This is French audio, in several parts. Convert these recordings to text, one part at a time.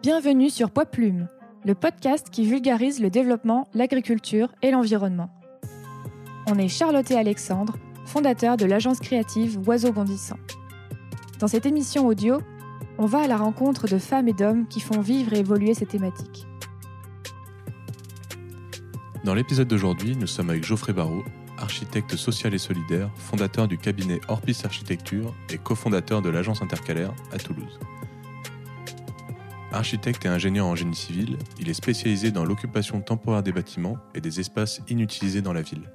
Bienvenue sur Poids Plume, le podcast qui vulgarise le développement, l'agriculture et l'environnement. On est Charlotte et Alexandre, fondateurs de l'agence créative Oiseaux Bondissants. Dans cette émission audio, on va à la rencontre de femmes et d'hommes qui font vivre et évoluer ces thématiques. Dans l'épisode d'aujourd'hui, nous sommes avec Geoffrey Barrault, architecte social et solidaire, fondateur du cabinet Orpis Architecture et cofondateur de l'agence intercalaire à Toulouse. Architecte et ingénieur en génie civil, il est spécialisé dans l'occupation temporaire des bâtiments et des espaces inutilisés dans la ville.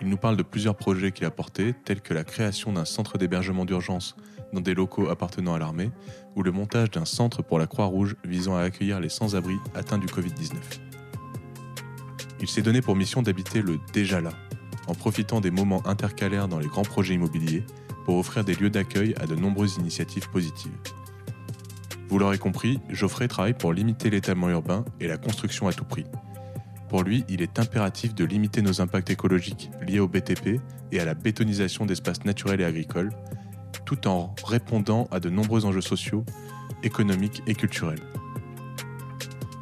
Il nous parle de plusieurs projets qu'il a portés, tels que la création d'un centre d'hébergement d'urgence dans des locaux appartenant à l'armée, ou le montage d'un centre pour la Croix-Rouge visant à accueillir les sans-abri atteints du Covid-19. Il s'est donné pour mission d'habiter le déjà là, en profitant des moments intercalaires dans les grands projets immobiliers pour offrir des lieux d'accueil à de nombreuses initiatives positives. Vous l'aurez compris, Geoffrey travaille pour limiter l'étalement urbain et la construction à tout prix. Pour lui, il est impératif de limiter nos impacts écologiques liés au BTP et à la bétonisation d'espaces naturels et agricoles, tout en répondant à de nombreux enjeux sociaux, économiques et culturels.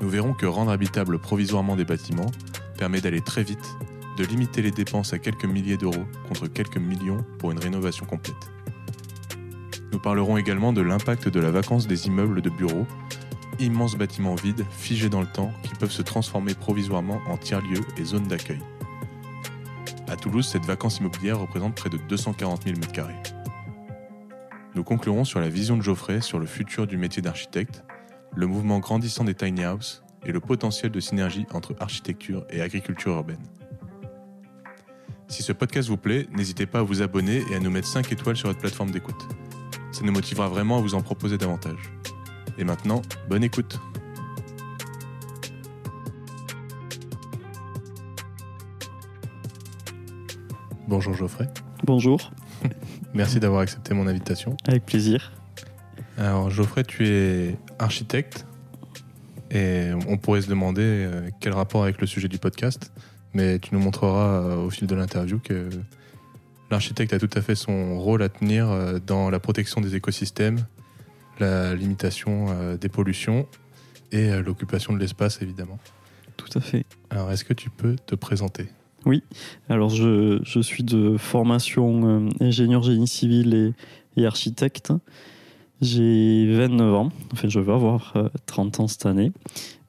Nous verrons que rendre habitable provisoirement des bâtiments permet d'aller très vite, de limiter les dépenses à quelques milliers d'euros contre quelques millions pour une rénovation complète. Nous parlerons également de l'impact de la vacance des immeubles de bureaux, immenses bâtiments vides, figés dans le temps, qui peuvent se transformer provisoirement en tiers-lieux et zones d'accueil. À Toulouse, cette vacance immobilière représente près de 240 000 m2. Nous conclurons sur la vision de Geoffrey sur le futur du métier d'architecte, le mouvement grandissant des tiny houses et le potentiel de synergie entre architecture et agriculture urbaine. Si ce podcast vous plaît, n'hésitez pas à vous abonner et à nous mettre 5 étoiles sur votre plateforme d'écoute. Ça nous motivera vraiment à vous en proposer davantage. Et maintenant, bonne écoute. Bonjour Geoffrey. Bonjour. Merci d'avoir accepté mon invitation. Avec plaisir. Alors Geoffrey, tu es architecte et on pourrait se demander euh, quel rapport avec le sujet du podcast, mais tu nous montreras euh, au fil de l'interview que l'architecte a tout à fait son rôle à tenir euh, dans la protection des écosystèmes, la limitation des pollutions et l'occupation de l'espace évidemment. Tout à fait. Alors est-ce que tu peux te présenter? Oui, alors je, je, suis de formation ingénieur génie civil et, et architecte. J'ai 29 ans, en fait je vais avoir 30 ans cette année.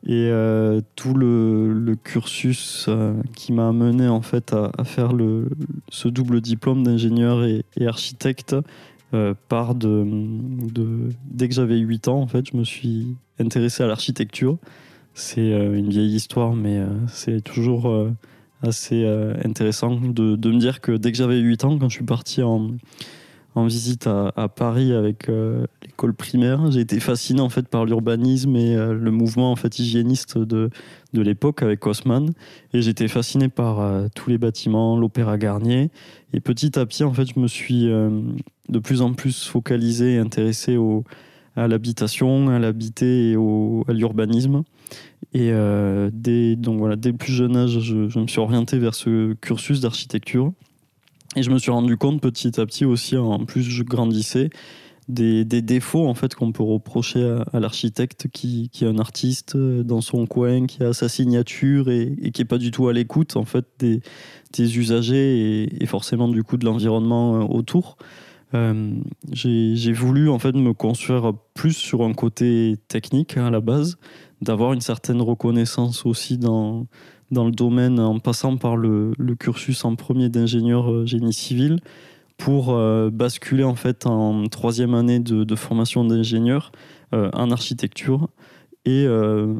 Et euh, tout le, cursus euh, qui m'a amené en fait à, faire ce double diplôme d'ingénieur et, architecte euh, part de, dès que j'avais 8 ans en fait je me suis intéressé à l'architecture. C'est une vieille histoire mais c'est toujours assez intéressant de, de, me dire que dès que j'avais 8 ans quand je suis parti en en visite à, Paris avec euh, l'école primaire. J'ai été fasciné en fait par l'urbanisme et euh, le mouvement en fait hygiéniste de, de l'époque avec Haussmann. Et j'étais fasciné par euh, tous les bâtiments, l'Opéra Garnier. Et petit à petit en fait, je me suis de plus en plus focalisé et intéressé au, à l'habitation, à l'habiter et au, à l'urbanisme. Et dès, donc voilà, dès le plus jeune âge, je, je me suis orienté vers ce cursus d'architecture. Et je me suis rendu compte petit à petit aussi, en plus je grandissais, des, des défauts en fait qu'on peut reprocher à, l'architecte qui, qui, est un artiste dans son coin, qui a sa signature et, qui est pas du tout à l'écoute en fait des, des usagers et, forcément du coup de l'environnement euh, autour. Euh, j'ai voulu en fait me construire plus sur un côté technique à la base, d'avoir une certaine reconnaissance aussi dans dans le domaine en passant par le, cursus en premier d'ingénieur euh, génie civil pour euh, basculer en fait en troisième année de, formation d'ingénieur euh, en architecture et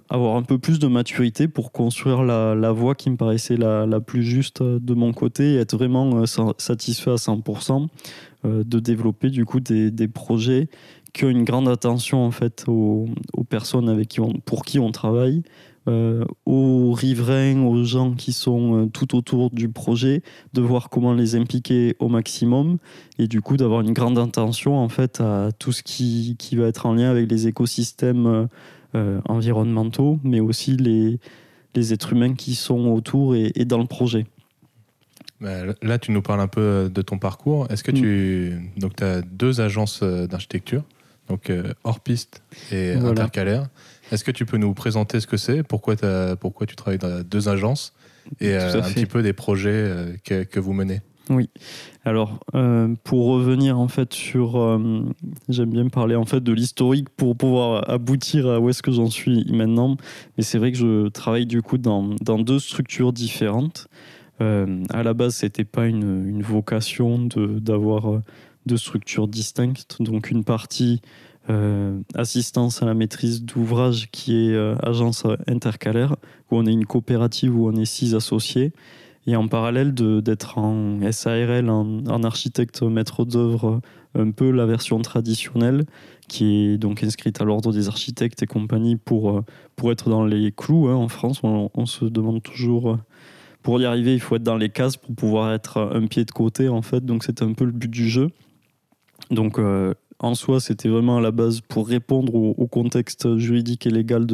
avoir un peu plus de maturité pour construire la, voie qui me paraissait la, plus juste de mon côté et être vraiment satisfait à 100% euh, de développer du coup des, projets qui ont une grande attention en fait aux, personnes avec qui pour qui on travaille euh, aux riverains, aux gens qui sont euh, tout autour du projet, de voir comment les impliquer au maximum et du coup d'avoir une grande intention en fait à tout ce qui, qui va être en lien avec les écosystèmes euh, environnementaux, mais aussi les, les êtres humains qui sont autour et, et dans le projet. Bah, là, tu nous parles un peu de ton parcours. Est-ce que tu. Mm. Donc, tu as deux agences d'architecture. donc hors piste et Voilà. intercalaire. Est-ce que tu peux nous présenter ce que c'est? Pourquoi, tu travailles dans deux agences? Et euh, un petit peu des projets euh, que, que vous menez Alors, euh, pour revenir en fait sur, euh, j'aime bien parler en fait de l'historique pour pouvoir aboutir à où est-ce que j'en suis maintenant. Mais c'est vrai que je travaille du coup dans, dans deux structures différentes. Euh, à la base, c'était pas une, une vocation de- d'avoir euh, deux structures distinctes. Donc une partie euh, assistance à la maîtrise d'ouvrage qui est euh, agence intercalaire, où on est une coopérative où on est six associés. Et en parallèle d'être en SARL, en, architecte maître d'œuvre, un peu la version traditionnelle, qui est donc inscrite à l'ordre des architectes et compagnie pour, euh, pour être dans les clous. hein. En France, on, se demande toujours, pour y arriver, il faut être dans les cases pour pouvoir être un pied de côté, en fait. Donc c'est un peu le but du jeu. Donc en soi, c'était vraiment à la base pour répondre au, contexte juridique et légal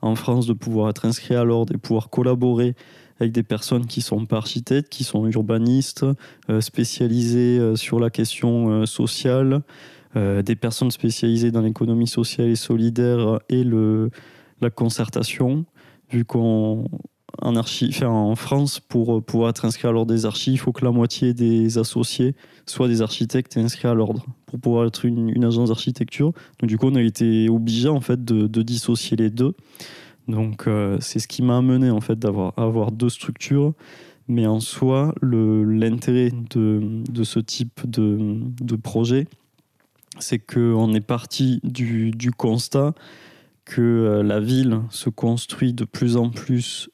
en France, de pouvoir être inscrit à l'ordre et pouvoir collaborer avec des personnes qui sont pas architectes, qui sont urbanistes, euh, spécialisées euh, sur la question euh, sociale, des personnes spécialisées dans l'économie sociale et solidaire et le, la concertation, vu qu'on en, en France, pour pouvoir être inscrit à l'ordre des archives, il faut que la moitié des associés soient des architectes inscrits à l'ordre pour pouvoir être une, une agence d'architecture. Donc du coup, on a été obligé en fait de, de dissocier les deux. Donc euh, c'est ce qui m'a amené en fait d'avoir avoir deux structures. Mais en soi, l'intérêt de, de ce type de, de projet, c'est qu'on est parti du, du constat que euh, la ville se construit de plus en plus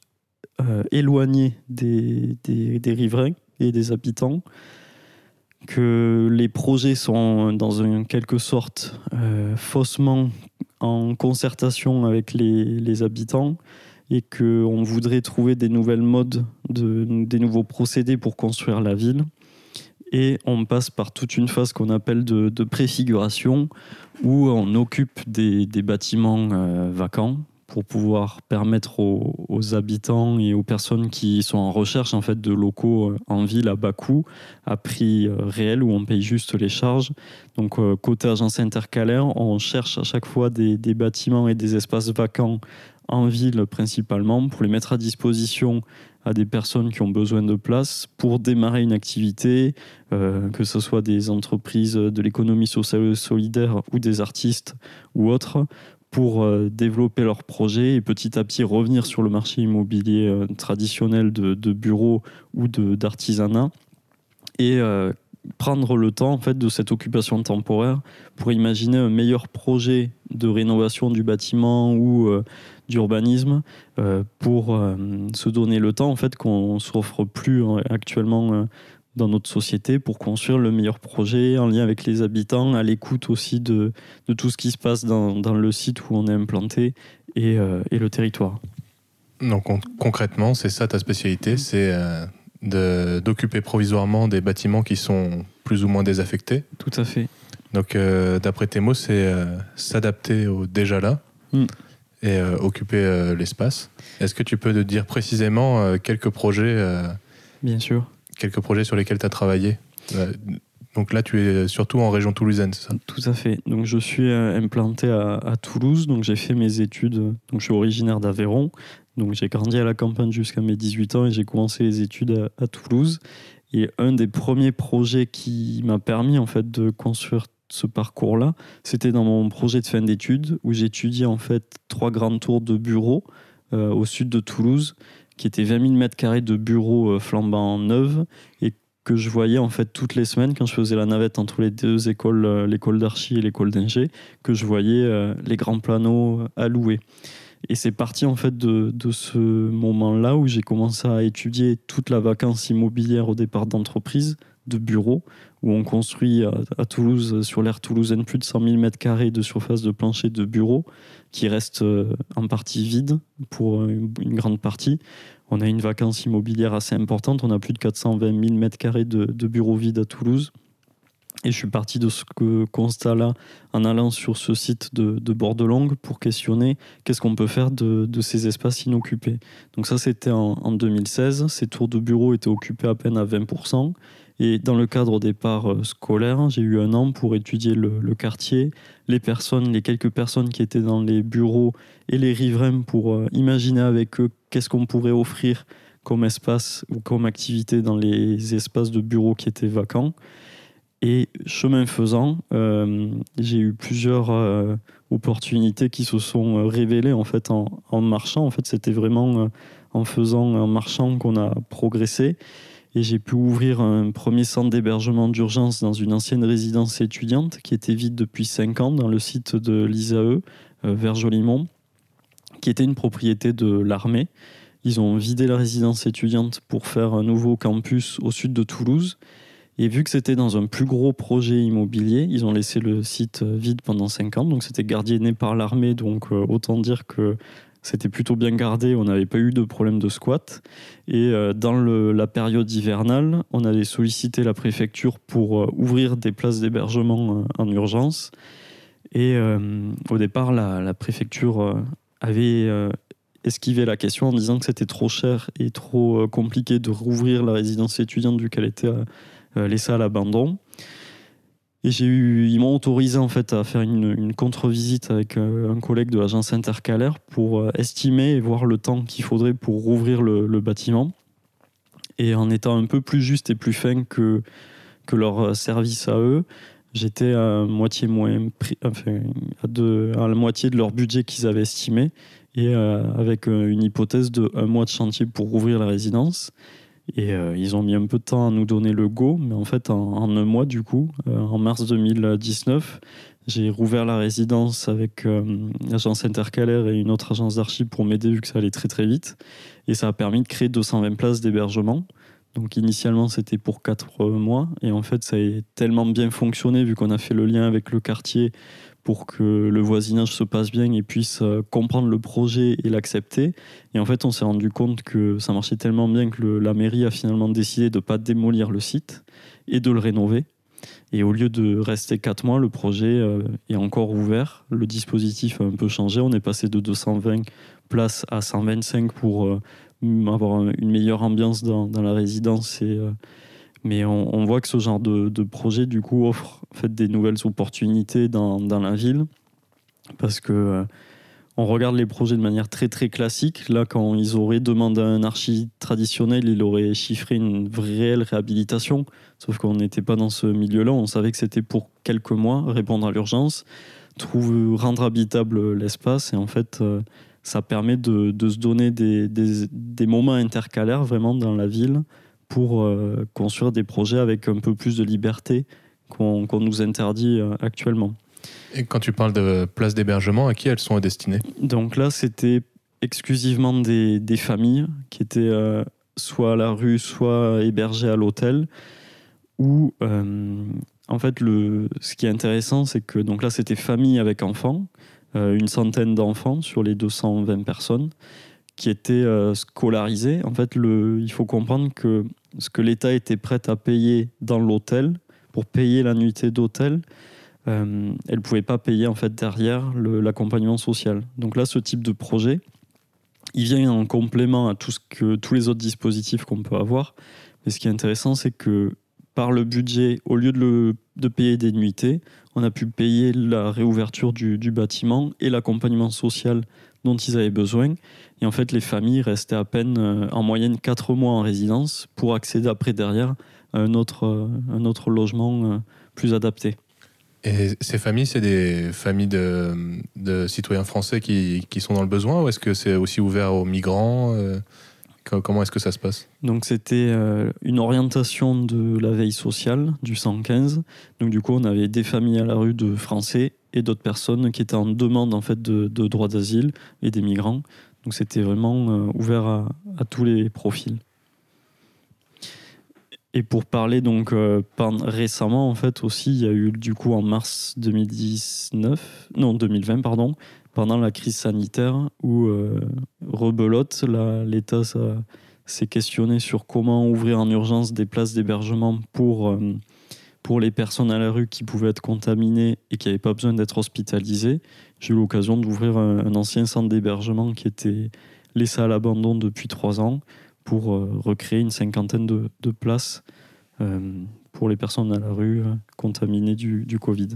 euh, éloignée des, des, riverains et des habitants, que les projets sont dans une quelque sorte euh, faussement en concertation avec les, les habitants et qu'on voudrait trouver des nouvelles modes, de, des nouveaux procédés pour construire la ville. Et on passe par toute une phase qu'on appelle de, de préfiguration, où on occupe des, des bâtiments euh, vacants pour pouvoir permettre aux, habitants et aux personnes qui sont en recherche en fait de locaux euh, en ville à bas coût, à prix euh, réel où on paye juste les charges. Donc euh, côté agence intercalaire, on cherche à chaque fois des, bâtiments et des espaces vacants en ville principalement pour les mettre à disposition à des personnes qui ont besoin de place pour démarrer une activité, que ce soit des entreprises de l'économie sociale solidaire ou des artistes ou autres, pour euh, développer leurs projets et petit à petit revenir sur le marché immobilier euh, traditionnel de, de bureaux ou d'artisanat et euh, prendre le temps en fait de cette occupation temporaire pour imaginer un meilleur projet de rénovation du bâtiment ou d'urbanisme pour se donner le temps en fait qu'on s'offre plus euh, actuellement dans notre société pour construire le meilleur projet en lien avec les habitants, à l'écoute aussi de, de tout ce qui se passe dans, dans le site où on est implanté et, euh, et le territoire. Donc con- concrètement, c'est ça ta spécialité, c'est euh, de- d'occuper provisoirement des bâtiments qui sont plus ou moins désaffectés? Tout à fait. Donc euh, d'après tes mots, c'est euh, s'adapter au déjà là Mm. et euh, occuper euh, l'espace. Est-ce que tu peux te dire précisément euh, quelques projets, Bien sûr. Quelques projets sur lesquels tu as travaillé. Euh, Donc là, tu es surtout en région toulousaine, c'est ça? Tout à fait. Donc je suis euh, implanté à, Toulouse, donc j'ai fait mes études, donc je suis originaire d'Aveyron, donc j'ai grandi à la campagne jusqu'à mes 18 ans et j'ai commencé les études à, Toulouse. Et un des premiers projets qui m'a permis en fait de construire ce parcours-là, c'était dans mon projet de fin d'études où j'étudiais en fait trois grandes tours de bureaux euh, au sud de Toulouse, qui étaient 20 000 mètres carrés de bureaux euh, flambant neufs et que je voyais en fait toutes les semaines quand je faisais la navette entre les deux écoles, euh, l'école d'archi et l'école d'ingé, que je voyais euh, les grands planos louer. Et c'est parti en fait de, de ce moment-là où j'ai commencé à étudier toute la vacance immobilière au départ d'entreprise, de bureaux, où on construit à, Toulouse, sur l'aire toulousaine, plus de 100 000 mètres carrés de surface de plancher de bureaux qui restent euh, en partie vides pour euh, une grande partie. On a une vacance immobilière assez importante. On a plus de 420 000 mètres carrés de, de bureaux vides à Toulouse. Et je suis parti de ce constat-là en allant sur ce site de, de Bordelongue pour questionner qu'est-ce qu'on peut faire de, ces espaces inoccupés. Donc ça, c'était en, 2016. Ces tours de bureau étaient occupés à peine à 20%. Et dans le cadre au départ euh, scolaire, j'ai eu un an pour étudier le, quartier, les personnes, les quelques personnes qui étaient dans les bureaux et les riverains pour euh, imaginer avec eux qu'est-ce qu'on pourrait offrir comme espace ou comme activité dans les espaces de bureaux qui étaient vacants. Et chemin faisant, euh, j'ai eu plusieurs opportunités qui se sont révélées en fait en, marchant. En fait, c'était vraiment en faisant, en marchant qu'on a progressé. Et j'ai pu ouvrir un premier centre d'hébergement d'urgence dans une ancienne résidence étudiante qui était vide depuis 5 ans dans le site de l'ISAE vers Jolimont, qui était une propriété de l'armée. Ils ont vidé la résidence étudiante pour faire un nouveau campus au sud de Toulouse. Et vu que c'était dans un plus gros projet immobilier, ils ont laissé le site euh, vide pendant 5 ans. Donc c'était gardienné par l'armée. Donc euh, autant dire que c'était plutôt bien gardé. On n'avait pas eu de problème de squat. Et euh, dans la période hivernale, on avait sollicité la préfecture pour ouvrir des places d'hébergement en urgence. Et au départ, la, préfecture avait esquivé la question en disant que c'était trop cher et trop compliqué de rouvrir la résidence étudiante vu qu'elle était euh, laissé à l'abandon. Et j'ai eu, ils m'ont autorisé en fait à faire une, contre-visite avec euh, un collègue de l'agence intercalaire pour euh, estimer et voir le temps qu'il faudrait pour rouvrir le, bâtiment. Et en étant un peu plus juste et plus fin que, que leur service à eux, j'étais à moitié moins, à, la moitié de leur budget qu'ils avaient estimé et avec une hypothèse de un mois de chantier pour rouvrir la résidence. Et euh, ils ont mis un peu de temps à nous donner le go, mais en fait, en, un mois, du coup, euh, en mars 2019, j'ai rouvert la résidence avec euh, l'agence intercalaire et une autre agence d'archives pour m'aider vu que ça allait très très vite. Et ça a permis de créer 220 places d'hébergement. Donc initialement c'était pour 4 mois et en fait ça a tellement bien fonctionné vu qu'on a fait le lien avec le quartier pour que le voisinage se passe bien et puisse euh, comprendre le projet et l'accepter. Et en fait, on s'est rendu compte que ça marchait tellement bien que la mairie a finalement décidé de ne pas démolir le site et de le rénover. Et au lieu de rester 4 mois, le projet euh, est encore ouvert. Le dispositif a un peu changé. On est passé de 220 places à 125 pour euh, avoir une meilleure ambiance dans, la résidence et mais on, voit que ce genre de, projet, du coup, offre fait, des nouvelles opportunités dans, dans la ville. Parce que euh, on regarde les projets de manière très très classique. Là, quand ils auraient demandé à un archi traditionnel, il aurait chiffré une réelle réhabilitation. Sauf qu'on n'était pas dans ce milieu-là. On savait que c'était pour quelques mois, répondre à l'urgence, rendre habitable l'espace. Et en fait, euh, ça permet de, se donner des, des, moments intercalaires vraiment dans la ville pour euh, construire des projets avec un peu plus de liberté qu'on nous interdit euh, actuellement. Et quand tu parles de places d'hébergement, à qui elles sont destinées Donc là, c'était exclusivement des, des, familles qui étaient euh, soit à la rue, soit hébergées à l'hôtel. Ou en fait, le, ce qui est intéressant, c'est que donc là, c'était famille avec enfants, une centaine d'enfants sur les 220 personnes qui étaient scolarisés. En fait, le, il faut comprendre que ce que l'État était prêt à payer dans l'hôtel pour payer la nuitée d'hôtel, euh, elle ne pouvait pas payer en fait derrière l'accompagnement social. Donc là, ce type de projet, il vient en complément à tout ce que, tous les autres dispositifs qu'on peut avoir. Mais ce qui est intéressant, c'est que par le budget, au lieu de, payer des nuitées, on a pu payer la réouverture du bâtiment et l'accompagnement social dont ils avaient besoin. Et en fait, les familles restaient à peine euh, en moyenne 4 mois en résidence pour accéder après derrière à un autre, euh, un autre logement euh, plus adapté. Et ces familles, c'est des familles de, de citoyens français qui, qui, sont dans le besoin ou est-ce que c'est aussi ouvert aux migrants Comment est-ce que ça se passe? Donc c'était une orientation de la veille sociale du 115. Donc du coup on avait des familles à la rue de Français et d'autres personnes qui étaient en demande en fait de, de droit d'asile et des migrants. Donc c'était vraiment euh, ouvert à, tous les profils. Et pour parler donc euh, récemment en fait aussi, il y a eu du coup en mars 2019, non 2020 pardon, pendant la crise sanitaire où euh, rebelote, l'État s'est questionné sur comment ouvrir en urgence des places d'hébergement pour pour les personnes à la rue qui pouvaient être contaminées et qui n'avaient pas besoin d'être hospitalisées. J'ai eu l'occasion d'ouvrir un, ancien centre d'hébergement qui était laissé à l'abandon depuis trois ans pour euh, recréer une cinquantaine de, places pour les personnes à la rue contaminées du, Covid.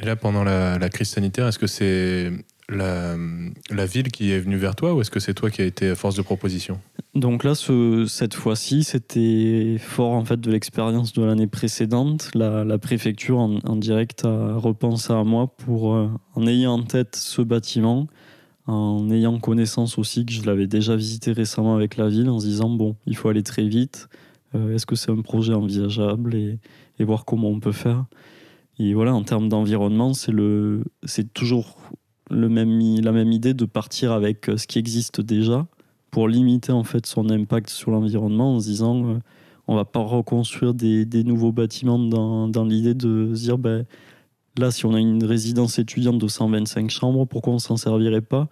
Et là, pendant la crise sanitaire, est-ce que c'est la, ville qui est venue vers toi ou est-ce que c'est toi qui as été force de proposition? Donc là, ce, cette fois-ci, c'était fort en fait de l'expérience de l'année précédente. La, préfecture en, en, direct a repensé à moi pour, euh, en ayant en tête ce bâtiment, en ayant connaissance aussi que je l'avais déjà visité récemment avec la ville, en se disant bon, il faut aller très vite. Euh, est-ce que c'est un projet envisageable et, et, voir comment on peut faire? Et voilà, en termes d'environnement, c'est le, c'est toujours le même, la même idée de partir avec euh, ce qui existe déjà pour limiter en fait son impact sur l'environnement en se disant euh, on va pas reconstruire des, nouveaux bâtiments dans, dans l'idée de se dire ben, là si on a une résidence étudiante de 125 chambres pourquoi on s'en servirait pas?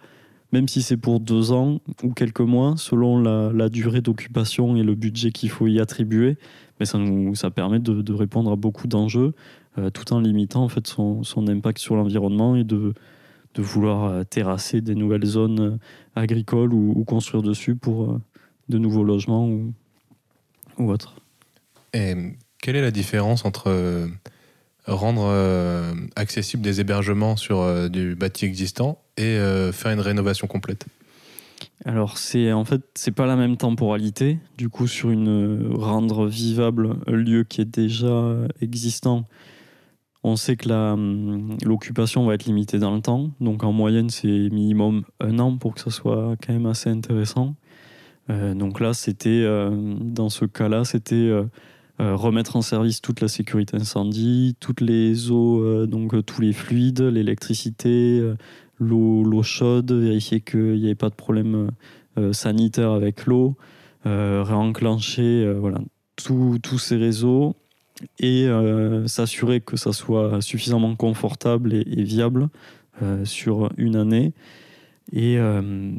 Même si c'est pour deux ans ou quelques mois selon la, durée d'occupation et le budget qu'il faut y attribuer mais ça nous ça permet de, de répondre à beaucoup d'enjeux euh, tout en limitant en fait son, son impact sur l'environnement et de de vouloir euh, terrasser des nouvelles zones euh, agricoles ou, construire dessus pour euh, de nouveaux logements ou, ou autre. Et quelle est la différence entre rendre accessible des hébergements sur du bâti existant et faire une rénovation complète? Alors c'est en fait c'est pas la même temporalité. Du coup sur une rendre vivable un lieu qui est déjà existant, on sait que hum, l'occupation va être limitée dans le temps, donc en moyenne c'est minimum un an pour que ça soit quand même assez intéressant. Euh, donc là, c'était euh, dans ce cas-là, c'était euh, remettre en service toute la sécurité incendie, toutes les eaux, donc tous les fluides, l'électricité, l'eau chaude, vérifier qu'il n'y avait pas de problème sanitaire avec l'eau, réenclencher tous ces réseaux et euh, s'assurer que ça soit suffisamment confortable et, viable euh, sur une année. Et euh,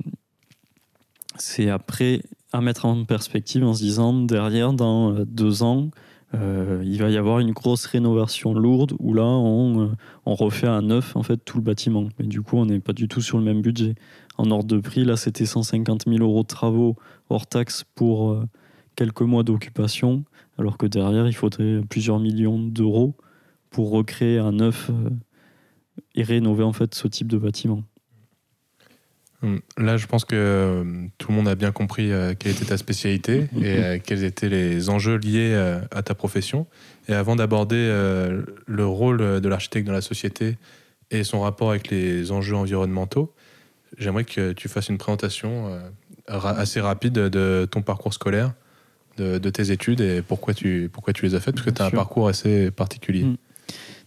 c'est après à mettre en perspective en se disant derrière, dans deux ans, il va y avoir une grosse rénovation lourde où là, on, on, refait à neuf en fait tout le bâtiment. Mais du coup, on n'est pas du tout sur le même budget. En ordre de prix, là, c'était 150 000 euros de travaux hors taxes pour quelques mois d'occupation alors que derrière, il faudrait plusieurs millions d'euros pour recréer un neuf euh, et rénover en fait ce type de bâtiment. Hum, là, je pense que euh, tout le monde a bien compris euh, quelle était ta spécialité et quels étaient les enjeux liés à ta profession. Et avant d'aborder le rôle de l'architecte dans la société et son rapport avec les enjeux environnementaux, j'aimerais que tu fasses une présentation assez rapide de ton parcours scolaire de, tes études et pourquoi tu, pourquoi tu les as faites Parce que tu as un parcours assez particulier. Mm.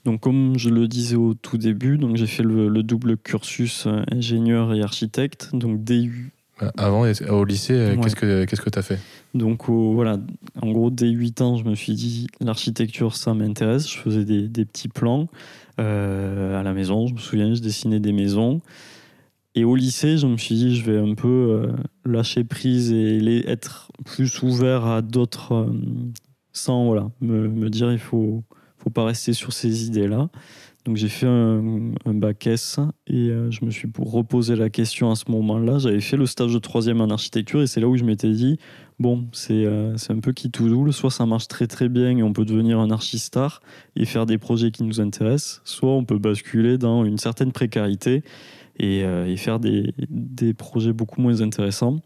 Donc, comme je le disais au tout début, donc j'ai fait le, double cursus euh, ingénieur et architecte, donc DU. Euh, avant, au lycée, euh, qu'est-ce que qu'est-ce que tu as fait? Donc voilà, en gros, dès 8 ans, je me suis dit l'architecture, ça m'intéresse. Je faisais des, des petits plans à la maison. Je me souviens, je dessinais des maisons. Et au lycée, je me suis dit, je vais un peu euh, lâcher prise et être plus ouvert à d'autres, euh, sans voilà, me, dire, il faut, faut pas rester sur ces idées-là. Donc j'ai fait un, bac S et euh, je me suis pour reposer la question à ce moment-là. J'avais fait le stage de troisième en architecture et c'est là où je m'étais dit, bon, c'est c'est un peu qui tout double. Soit ça marche très très bien et on peut devenir un archistar et faire des projets qui nous intéressent, soit on peut basculer dans une certaine précarité euh, et, faire des, des, projets beaucoup moins intéressants.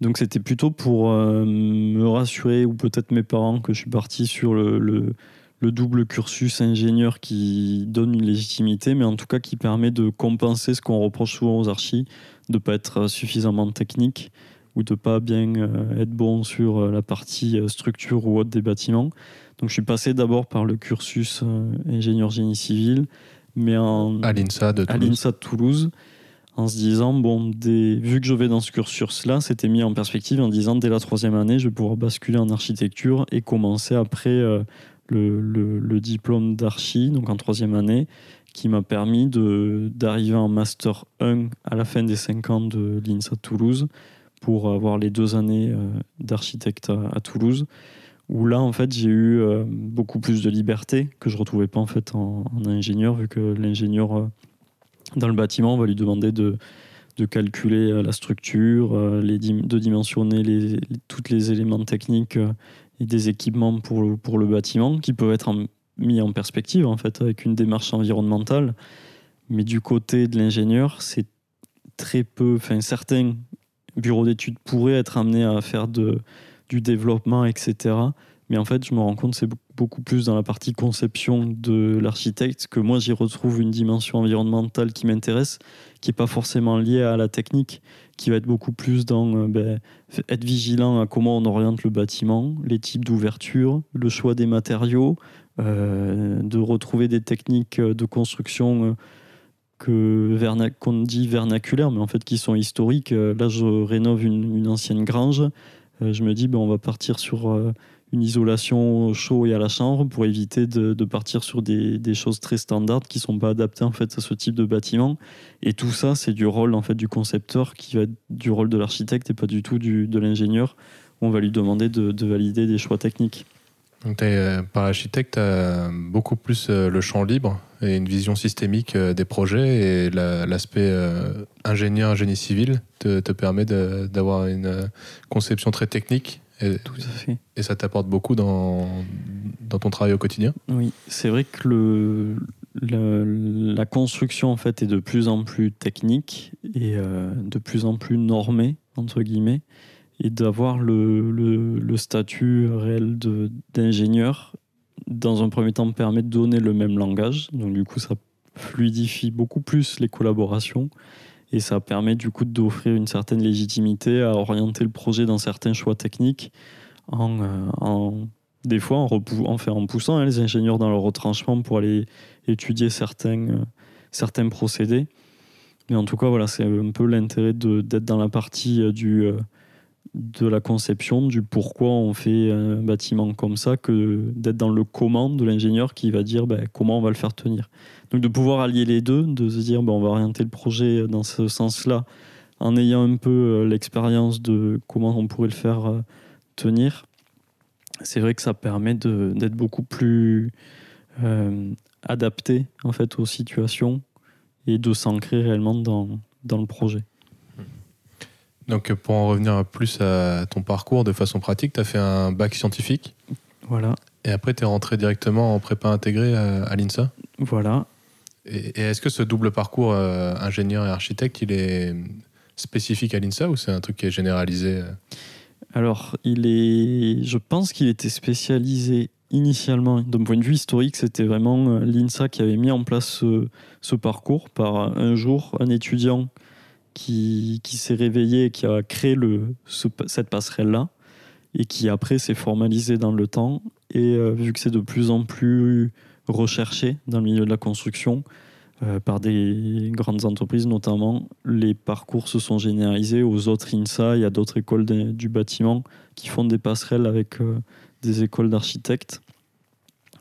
Donc c'était plutôt pour euh, me rassurer, ou peut-être mes parents, que je suis parti sur le, le, le, double cursus ingénieur qui donne une légitimité, mais en tout cas qui permet de compenser ce qu'on reproche souvent aux archis, de ne pas être suffisamment technique ou de pas bien euh, être bon sur la partie structure ou autre des bâtiments. Donc je suis passé d'abord par le cursus ingénieur génie civil, mais en, à l'INSA de Toulouse. En se disant, bon, des, vu que je vais dans ce cursus-là, c'était mis en perspective en disant, dès la troisième année, je vais pouvoir basculer en architecture et commencer après euh, le, le, diplôme d'archi, donc en troisième année, qui m'a permis d'arriver en Master 1 à la fin des cinq ans de l'INSA Toulouse pour avoir les deux années euh, d'architecte à, Toulouse, où là, en fait, j'ai eu euh, beaucoup plus de liberté que je retrouvais pas en fait en, ingénieur, vu que l'ingénieur dans le bâtiment, on va lui demander de, de calculer euh, la structure, les de dimensionner les, tous les éléments techniques et des équipements pour le, pour le bâtiment, qui peuvent être mis en perspective en fait avec une démarche environnementale. Mais du côté de l'ingénieur, c'est très peu, enfin certains bureaux d'études pourraient être amenés à faire du développement, etc. Mais en fait, je me rends compte que c'est beaucoup plus dans la partie conception de l'architecte que moi j'y retrouve une dimension environnementale qui m'intéresse, qui n'est pas forcément liée à la technique, qui va être beaucoup plus dans euh, ben, être vigilant à comment on oriente le bâtiment, les types d'ouverture, le choix des matériaux, euh, de retrouver des techniques de construction. Euh, que qu'on dit vernaculaires, mais en fait qui sont historiques. Là, je rénove une, une ancienne grange. Je me dis, ben, on va partir sur une isolation au chaud et à la chambre pour éviter de, partir sur des, choses très standards qui sont pas adaptées en fait à ce type de bâtiment. Et tout ça, c'est du rôle en fait du concepteur qui va être du rôle de l'architecte et pas du tout du, de l'ingénieur. On va lui demander de, valider des choix techniques. Donc, es, par l'architecte, tu as beaucoup plus euh, le champ libre et une vision systémique euh, des projets et l'aspect euh, ingénieur, génie civil te permet d'avoir une conception très technique et, Tout à fait. Et ça t'apporte beaucoup dans, dans ton travail au quotidien? Oui, c'est vrai que le, la construction en fait est de plus en plus technique et euh, de plus en plus normée, entre guillemets, et d'avoir le, le, le, statut réel d'ingénieur, dans un premier temps, permet de donner le même langage. Donc du coup, ça fluidifie beaucoup plus les collaborations et ça permet du coup d'offrir une certaine légitimité à orienter le projet dans certains choix techniques en, euh, des fois en, en, en poussant hein, les ingénieurs dans leur retranchement pour aller étudier certains, euh, certains procédés. Mais en tout cas, voilà, c'est un peu l'intérêt d'être dans la partie euh, du, de la conception, du pourquoi on fait un bâtiment comme ça, que d'être dans le comment de l'ingénieur qui va dire ben, comment on va le faire tenir. Donc de pouvoir allier les deux, de se dire ben, on va orienter le projet dans ce sens-là, en ayant un peu euh, l'expérience de comment on pourrait le faire euh, tenir, c'est vrai que ça permet d'être beaucoup plus euh, adapté en fait aux situations et de s'ancrer réellement dans, dans le projet. Donc pour en revenir plus à ton parcours de façon pratique, tu as fait un bac scientifique. Voilà. Et après, tu es rentré directement en prépa intégrée à, à l'INSA Voilà. Et, est-ce que ce double parcours euh, ingénieur et architecte, il est spécifique à l'INSA ou c'est un truc qui est généralisé euh? Alors, il est, je pense qu'il était spécialisé initialement, d'un point de vue historique, c'était vraiment euh, l'INSA qui avait mis en place ce, parcours par un jour un étudiant qui, qui s'est réveillé et qui a créé le, cette passerelle-là et qui après s'est formalisé dans le temps. Et vu que c'est de plus en plus recherché dans le milieu de la construction euh, par des grandes entreprises notamment. Les parcours se sont généralisés aux autres INSA. Il y a d'autres écoles du bâtiment qui font des passerelles avec euh, des écoles d'architectes.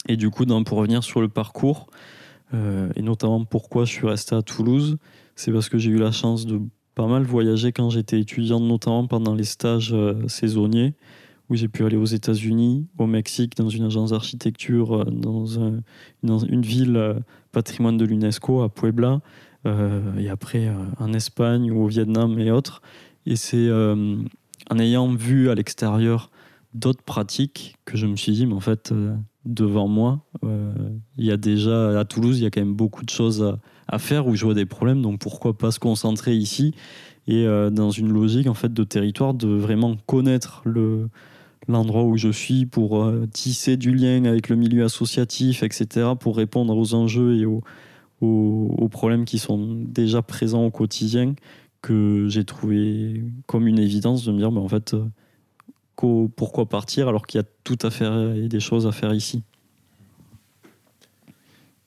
Et du coup, pour revenir sur le parcours, euh, et notamment pourquoi je suis resté à Toulouse, c'est parce que j'ai eu la chance de pas mal voyager quand j'étais étudiant, notamment pendant les stages saisonniers où j'ai pu aller aux États-Unis, au Mexique, dans une agence d'architecture, euh, dans, une ville euh, patrimoine de l'UNESCO à Puebla, euh, et après en Espagne ou au Vietnam et autres. Et c'est en ayant vu à l'extérieur d'autres pratiques que je me suis dit, mais en fait, devant moi, il y a déjà, à Toulouse, il y a quand même beaucoup de choses à, à, faire où je vois des problèmes, donc pourquoi pas se concentrer ici et dans une logique en fait de territoire de vraiment connaître le, l'endroit où je suis pour euh, tisser du lien avec le milieu associatif, etc., pour répondre aux enjeux et aux, aux, problèmes qui sont déjà présents au quotidien, que j'ai trouvé comme une évidence de me dire, ben, en fait, euh, pourquoi partir alors qu'il y a tout à faire et des choses à faire ici.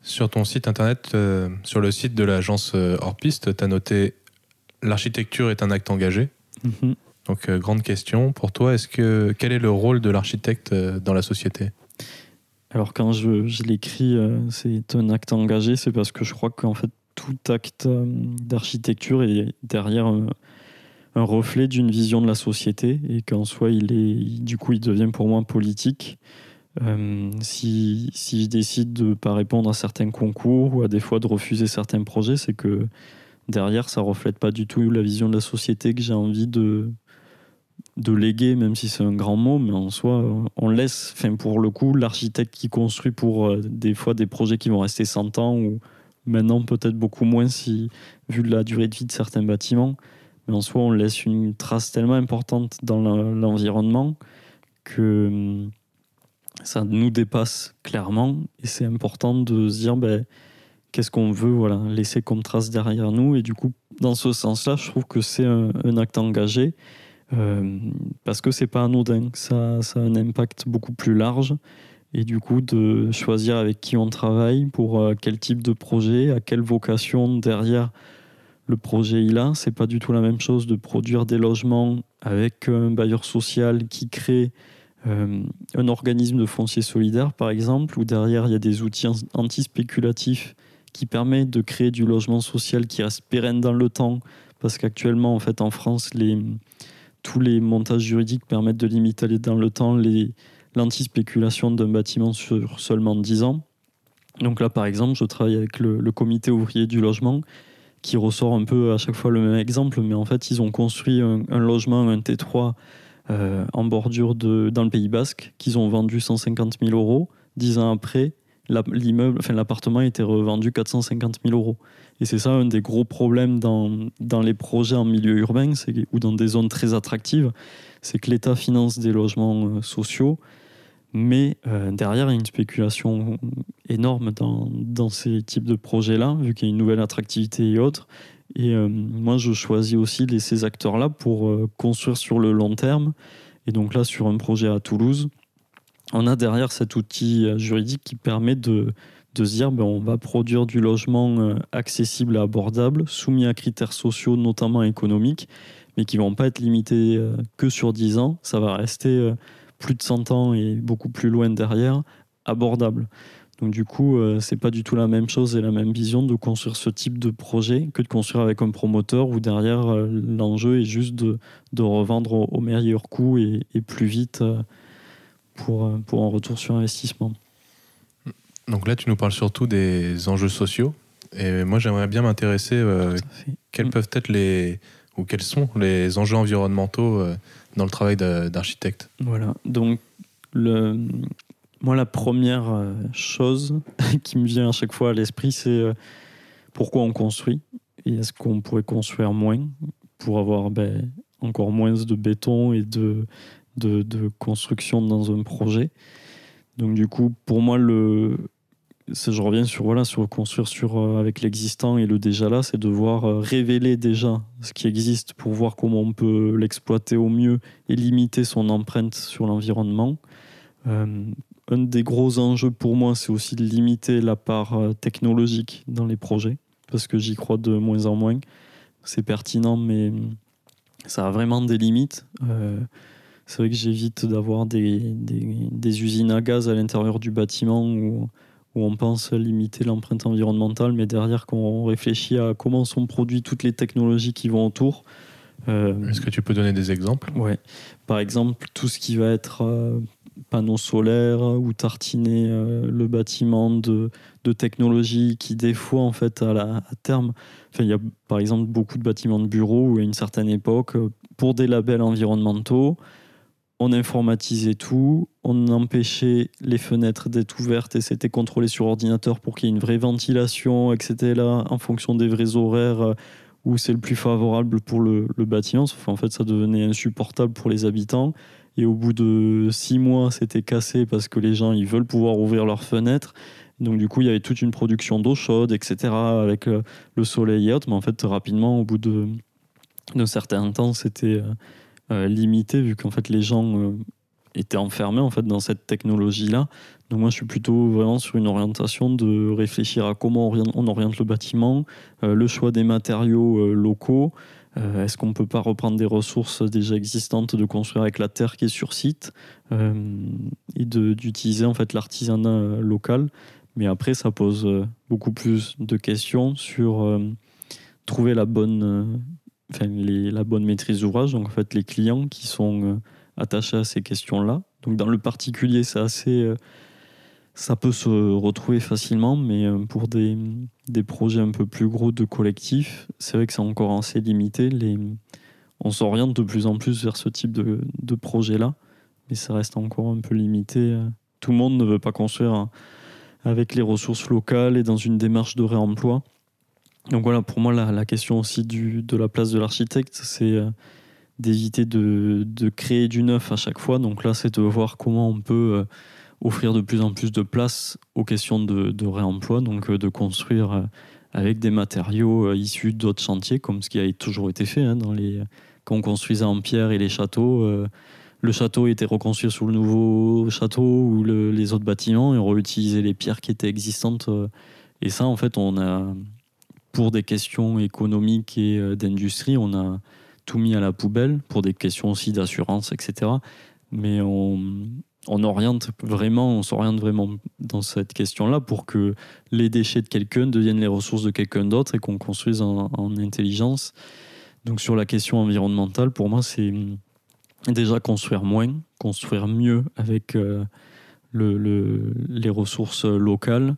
Sur ton site internet, euh, sur le site de l'agence Hors-Piste, tu as noté L'architecture est un acte engagé. Mhm. Donc, euh, grande question. Pour toi, est-ce que, quel est le rôle de l'architecte euh, dans la société? Alors, quand je, l'écris, euh, c'est un acte engagé, c'est parce que je crois qu'en fait, tout acte d'architecture est derrière un, reflet d'une vision de la société et qu'en soi, il est, du coup, il devient pour moi politique. Si, si, je décide de ne pas répondre à certains concours ou à des fois de refuser certains projets, c'est que derrière, ça reflète pas du tout la vision de la société que j'ai envie de, de léguer, même si c'est un grand mot, mais en soi, on laisse, enfin pour le coup, l'architecte qui construit pour euh, des fois des projets qui vont rester 100 ans ou maintenant peut-être beaucoup moins si vu la durée de vie de certains bâtiments, mais en soi, on laisse une trace tellement importante dans l'environnement que hum, ça nous dépasse clairement et c'est important de se dire ben, qu'est-ce qu'on veut voilà, laisser comme trace derrière nous. Et du coup dans ce sens-là je trouve que c'est un, acte engagé euh, parce que c'est pas anodin ça, ça a un impact beaucoup plus large. Et du coup de choisir avec qui on travaille pour euh, quel type de projet à quelle vocation derrière le projet il a c'est pas du tout la même chose de produire des logements avec un bailleur social qui crée euh, un organisme de foncier solidaire, par exemple, où derrière il y a des outils anti-spéculatifs qui permettent de créer du logement social qui reste pérenne dans le temps, parce qu'actuellement, en fait, en France, les, tous les montages juridiques permettent de limiter dans le temps l'anti-spéculation d'un bâtiment sur seulement 10 ans. Donc là, par exemple, je travaille avec le, comité ouvrier du logement, qui ressort un peu à chaque fois le même exemple, mais en fait, ils ont construit un, logement, un T3, euh, en bordure de, dans le Pays Basque qu'ils ont vendu 150 000 euros. Dix ans après, l'immeuble, enfin l'appartement été revendu 450 000 euros. Et c'est ça un des gros problèmes dans, dans les projets en milieu urbain ou dans des zones très attractives, c'est que l'État finance des logements euh, sociaux, mais euh, derrière il y a une spéculation énorme dans, dans ces types de projets-là, vu qu'il y a une nouvelle attractivité et autres. Et euh, moi, je choisis aussi ces acteurs-là pour construire sur le long terme. Et donc là, sur un projet à Toulouse, on a derrière cet outil euh, juridique qui permet de, se dire ben, on va produire du logement accessible et abordable, soumis à critères sociaux, notamment économiques, mais qui ne vont pas être limités que sur 10 ans. Ça va rester plus de 100 ans et beaucoup plus loin derrière, abordable. Donc du coup, euh, c'est pas du tout la même chose et la même vision de construire ce type de projet que de construire avec un promoteur où derrière euh, l'enjeu est juste de, revendre au, meilleur coût et, plus vite euh, pour, pour un retour sur investissement. Donc là, tu nous parles surtout des enjeux sociaux. Et moi, j'aimerais bien m'intéresser quels mm. peuvent être les ou quels sont les enjeux environnementaux dans le travail d'architecte. Voilà. Donc le, moi, la première euh, chose qui me vient à chaque fois à l'esprit, c'est euh, pourquoi on construit et est-ce qu'on pourrait construire moins pour avoir ben, encore moins de béton et de, de, construction dans un projet. Donc du coup, pour moi, le, je reviens sur voilà sur construire sur euh, avec l'existant et le déjà là, c'est de voir révéler déjà ce qui existe pour voir comment on peut l'exploiter au mieux et limiter son empreinte sur l'environnement un des gros enjeux pour moi, c'est aussi de limiter la part euh, technologique dans les projets, parce que j'y crois de moins en moins. C'est pertinent, mais ça a vraiment des limites. Euh, c'est vrai que j'évite d'avoir des, des, usines à gaz à l'intérieur du bâtiment où, où, on pense limiter l'empreinte environnementale, mais derrière, quand on réfléchit à comment sont produites toutes les technologies qui vont autour. Euh, Est-ce que tu peux donner des exemples? Ouais. Par exemple, tout ce qui va être panneaux solaires ou tartiner euh, le bâtiment de, de technologie qui des fois en fait à, la, à terme il y a par exemple beaucoup de bâtiments de bureaux où à une certaine époque euh, pour des labels environnementaux on informatisait tout, on empêchait les fenêtres d'être ouvertes et c'était contrôlé sur ordinateur pour qu'il y ait une vraie ventilation, etc. en fonction des vrais horaires euh, où c'est le plus favorable pour le, bâtiment. En fait, ça devenait insupportable pour les habitants. Et au bout de six mois, c'était cassé parce que les gens, ils veulent pouvoir ouvrir leurs fenêtres. Donc du coup, il y avait toute une production d'eau chaude, etc., avec euh, le soleil et autres. Mais en fait, rapidement, au bout de, de certains temps, c'était euh, limité vu qu'en fait, les gens étaient enfermés en fait dans cette technologie-là. Donc moi, je suis plutôt vraiment sur une orientation de réfléchir à comment on oriente le bâtiment, le choix des matériaux locaux, euh, est-ce qu'on peut pas reprendre des ressources déjà existantes, de construire avec la terre qui est sur site euh, et d'utiliser en fait l'artisanat euh, local? Mais après, ça pose beaucoup plus de questions sur trouver la bonne enfin, les, la bonne maîtrise d'ouvrage, donc en fait les clients qui sont euh, attachés à ces questions-là. Donc dans le particulier, c'est assez, euh, ça peut se retrouver facilement, mais euh, pour des, des, projets un peu plus gros de collectif, c'est vrai que c'est encore assez limité. Les, on s'oriente de plus en plus vers ce type de, de projet-là, mais ça reste encore un peu limité. Tout le monde ne veut pas construire avec les ressources locales et dans une démarche de réemploi. Donc voilà, pour moi, la, question aussi de la place de l'architecte, c'est euh, d'éviter de, créer du neuf à chaque fois. Donc là, c'est de voir comment on peut euh, offrir de plus en plus de place aux questions de, réemploi, donc euh, de construire avec des matériaux issus d'autres chantiers, comme ce qui a toujours été fait hein, dans les, quand on construisait en pierre et les châteaux. le château était reconstruit sur le nouveau château ou le, les autres bâtiments et on réutilisait les pierres qui étaient existantes. et ça, en fait, on a, pour des questions économiques et euh, d'industrie, on a tout mis à la poubelle, pour des questions aussi d'assurance, etc. Mais on, on oriente vraiment, on s'oriente vraiment dans cette question-là pour que les déchets de quelqu'un deviennent les ressources de quelqu'un d'autre et qu'on construise en, intelligence. Donc sur la question environnementale, pour moi, c'est déjà construire moins, construire mieux avec euh, le, le, les ressources locales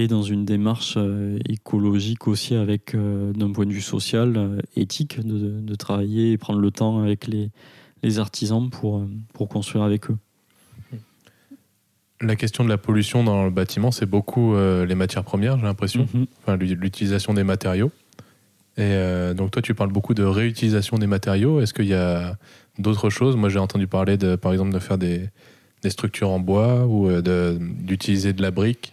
et dans une démarche euh, écologique aussi avec, euh, d'un point de vue social, euh, éthique, de, de, travailler et prendre le temps avec les, les artisans pour, pour construire avec eux. La question de la pollution dans le bâtiment, c'est beaucoup les matières premières, j'ai l'impression, mm -hmm. enfin, l'utilisation des matériaux. Et donc toi, tu parles beaucoup de réutilisation des matériaux. Est-ce qu'il y a d'autres choses? Moi, j'ai entendu parler, de, par exemple, de faire des, des structures en bois ou d'utiliser de, de la brique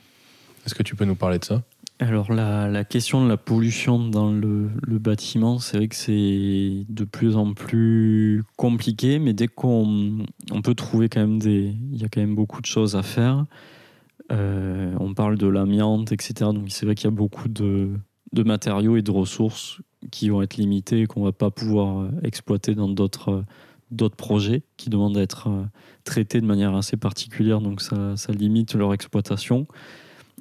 est-ce que tu peux nous parler de ça? Alors la, question de la pollution dans le, bâtiment, c'est vrai que c'est de plus en plus compliqué, mais dès qu'on on peut trouver quand même des... Il y a quand même beaucoup de choses à faire. Euh, on parle de l'amiante, etc. Donc c'est vrai qu'il y a beaucoup de, matériaux et de ressources qui vont être limités et qu'on va pas pouvoir exploiter dans d'autres projets qui demandent à être traités de manière assez particulière, donc ça limite leur exploitation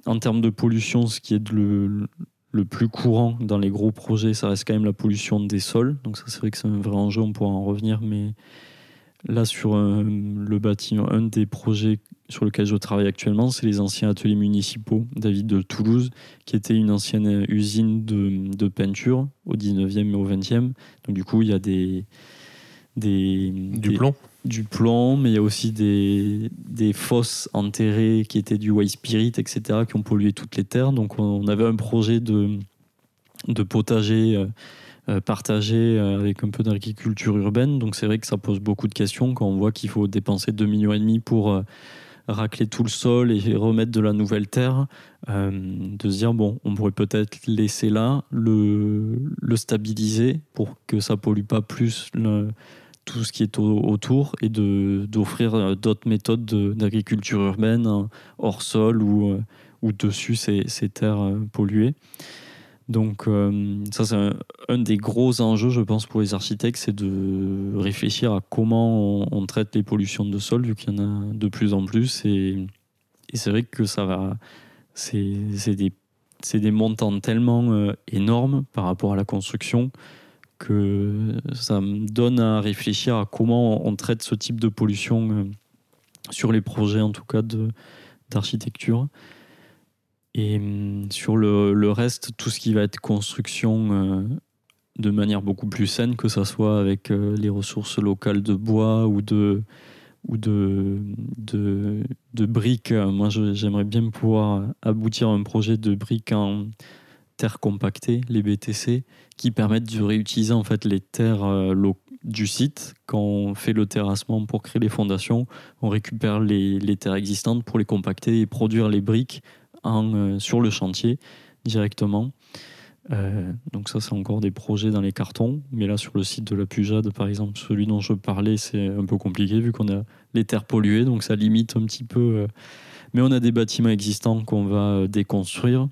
en termes de pollution, ce qui est le, le, plus courant dans les gros projets, ça reste quand même la pollution des sols. Donc ça, c'est vrai que c'est un vrai enjeu, on pourra en revenir. Mais là, sur un, le bâtiment, un des projets sur lequel je travaille actuellement, c'est les anciens ateliers municipaux David de Toulouse, qui était une ancienne usine de, de peinture au 19e et au 20e. Donc du coup, il y a des... des du plomb du plomb, mais il y a aussi des, des fosses enterrées qui étaient du white spirit, etc., qui ont pollué toutes les terres. Donc on avait un projet de, de potager euh, euh partagé euh, avec un peu d'agriculture urbaine. Donc c'est vrai que ça pose beaucoup de questions quand on voit qu'il faut dépenser 2,5 millions et demi pour euh, racler tout le sol et remettre de la nouvelle terre. De se dire, bon, on pourrait peut-être laisser là, le, le stabiliser pour que ça pollue pas plus le, tout ce qui est autour et d'offrir euh, d'autres méthodes d'agriculture urbaine hein, hors sol ou, euh, ou dessus ces, ces terres euh, polluées. Donc ça c'est un, des gros enjeux je pense pour les architectes, c'est de réfléchir à comment on, traite les pollutions de sol vu qu'il y en a de plus en plus et, et c'est vrai que ça va c'est des, des montants tellement énormes par rapport à la construction que ça me donne à réfléchir à comment on traite ce type de pollution euh, sur les projets, en tout cas d'architecture. Et hum, sur le, le, reste, tout ce qui va être construction euh, de manière beaucoup plus saine, que ce soit avec euh, les ressources locales de bois ou de, ou de, de, de briques. Moi, j'aimerais bien pouvoir aboutir à un projet de briques en terre compactée, les BTC, qui permettent de réutiliser en fait les terres euh, du site. Quand on fait le terrassement pour créer les fondations, on récupère les, terres existantes pour les compacter et produire les briques en, euh, sur le chantier directement. Euh, donc ça, c'est encore des projets dans les cartons. Mais là, sur le site de la Pujade, par exemple, celui dont je parlais, c'est un peu compliqué vu qu'on a les terres polluées, donc ça limite un petit peu. Mais on a des bâtiments existants qu'on va déconstruire.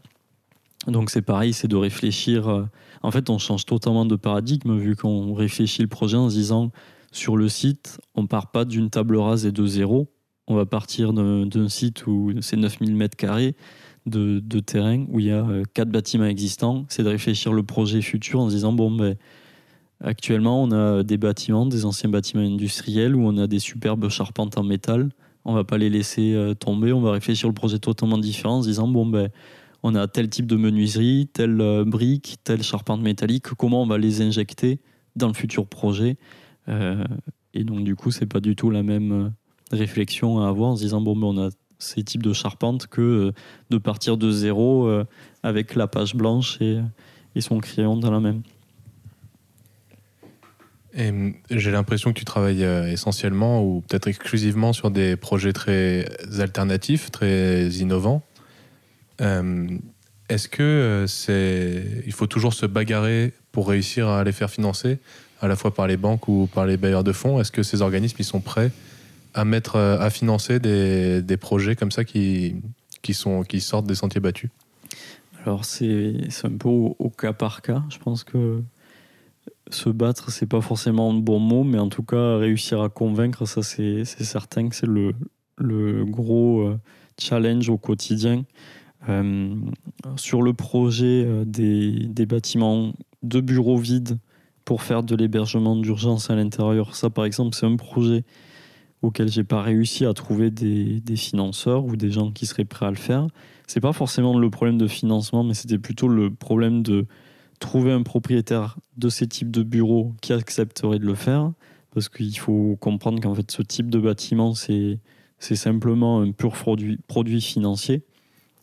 Donc c'est pareil, c'est de réfléchir euh, en fait, on change totalement de paradigme vu qu'on réfléchit le projet en se disant sur le site, on part pas d'une table rase et de zéro. On va partir d'un site où c'est 9000 mètres carrés de, terrain, où il y a euh, quatre bâtiments existants. C'est de réfléchir le projet futur en se disant bon, ben, Actuellement, on a des bâtiments, des anciens bâtiments industriels où on a des superbes charpentes en métal. On va pas les laisser euh, tomber. On va réfléchir le projet totalement différent en se disant bon ben on a tel type de menuiserie, telle euh, brique, telle charpente métallique. Comment on va les injecter dans le futur projet? Euh, Et donc du coup, c'est pas du tout la même réflexion à avoir en se disant bon ben on a ces types de charpentes que de partir de zéro avec la page blanche et, et son crayon dans la même. Hum, j'ai l'impression que tu travailles euh, essentiellement ou peut-être exclusivement sur des projets très alternatifs, très innovants. Hum, est-ce que euh, c'est, il faut toujours se bagarrer pour réussir à les faire financer, à la fois par les banques ou par les bailleurs de fonds? Est-ce que ces organismes ils sont prêts à mettre, euh, à financer des, projets comme ça qui, qui, sont, qui sortent des sentiers battus? Alors c'est, un peu au, cas par cas. Je pense que se battre, c'est pas forcément un bon mot, mais en tout cas, réussir à convaincre, ça, c'est certain que c'est le, le, gros euh, challenge au quotidien. Euh, sur le projet euh, des, bâtiments de bureaux vides pour faire de l'hébergement d'urgence à l'intérieur, ça, par exemple, c'est un projet auquel j'ai pas réussi à trouver des, financeurs ou des gens qui seraient prêts à le faire. C'est pas forcément le problème de financement, mais c'était plutôt le problème de trouver un propriétaire de ces types de bureaux qui accepterait de le faire, parce qu'il faut comprendre qu'en fait ce type de bâtiment, c'est, simplement un pur produit financier.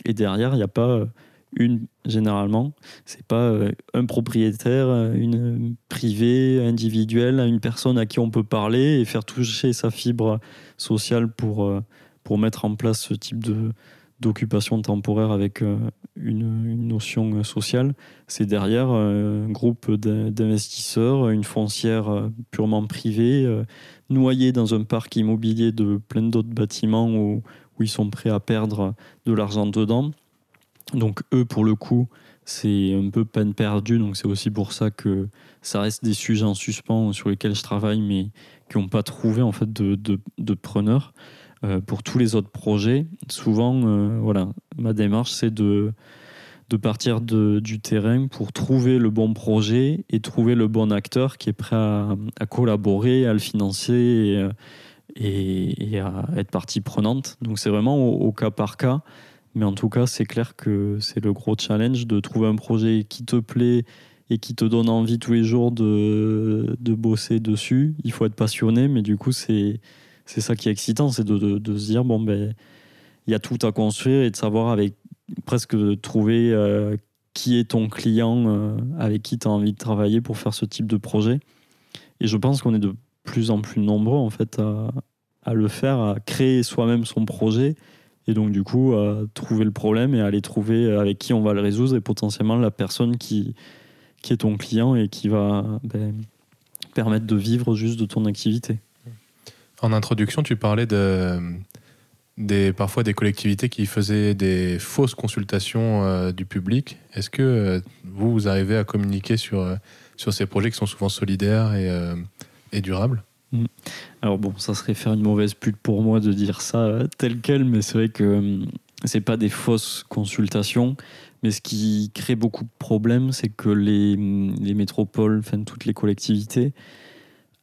Et derrière, il n'y a pas une, généralement, c'est pas euh, un propriétaire, une privée, individuelle, une personne à qui on peut parler et faire toucher sa fibre sociale pour, euh, pour mettre en place ce type de, d'occupation temporaire avec euh, une, notion sociale, c'est derrière euh, un groupe d'investisseurs, une foncière euh, purement privée, noyée dans un parc immobilier de plein d'autres bâtiments où, ils sont prêts à perdre de l'argent dedans. Donc eux, pour le coup, c'est un peu peine perdue. Donc c'est aussi pour ça que ça reste des sujets en suspens sur lesquels je travaille, mais qui n'ont pas trouvé en fait de, de, preneurs. Euh, pour tous les autres projets, souvent, euh, voilà, ma démarche, c'est de, partir du terrain pour trouver le bon projet et trouver le bon acteur qui est prêt à, collaborer, à le financer et, et, à être partie prenante. Donc c'est vraiment au, cas par cas. Mais en tout cas, c'est clair que c'est le gros challenge de trouver un projet qui te plaît et qui te donne envie tous les jours de, de bosser dessus. Il faut être passionné, mais du coup, c'est ça qui est excitant, c'est de, se dire, bon, ben, il y a tout à construire et de savoir avec presque de trouver euh, qui est ton client euh, avec qui tu as envie de travailler pour faire ce type de projet. Et je pense qu'on est de plus en plus nombreux en fait à, le faire, à créer soi-même son projet et donc du coup à trouver le problème et à aller trouver avec qui on va le résoudre et potentiellement la personne qui, qui est ton client et qui va ben, permettre de vivre juste de ton activité. En introduction, tu parlais de, des, parfois des collectivités qui faisaient des fausses consultations euh, du public. Est-ce que euh, vous, vous arrivez à communiquer sur, euh, sur ces projets qui sont souvent solidaires et, et durables mm. alors bon, ça serait faire une mauvaise pute pour moi de dire ça tel quel, mais c'est vrai que c'est pas des fausses consultations. Mais ce qui crée beaucoup de problèmes, c'est que les, les métropoles, enfin toutes les collectivités,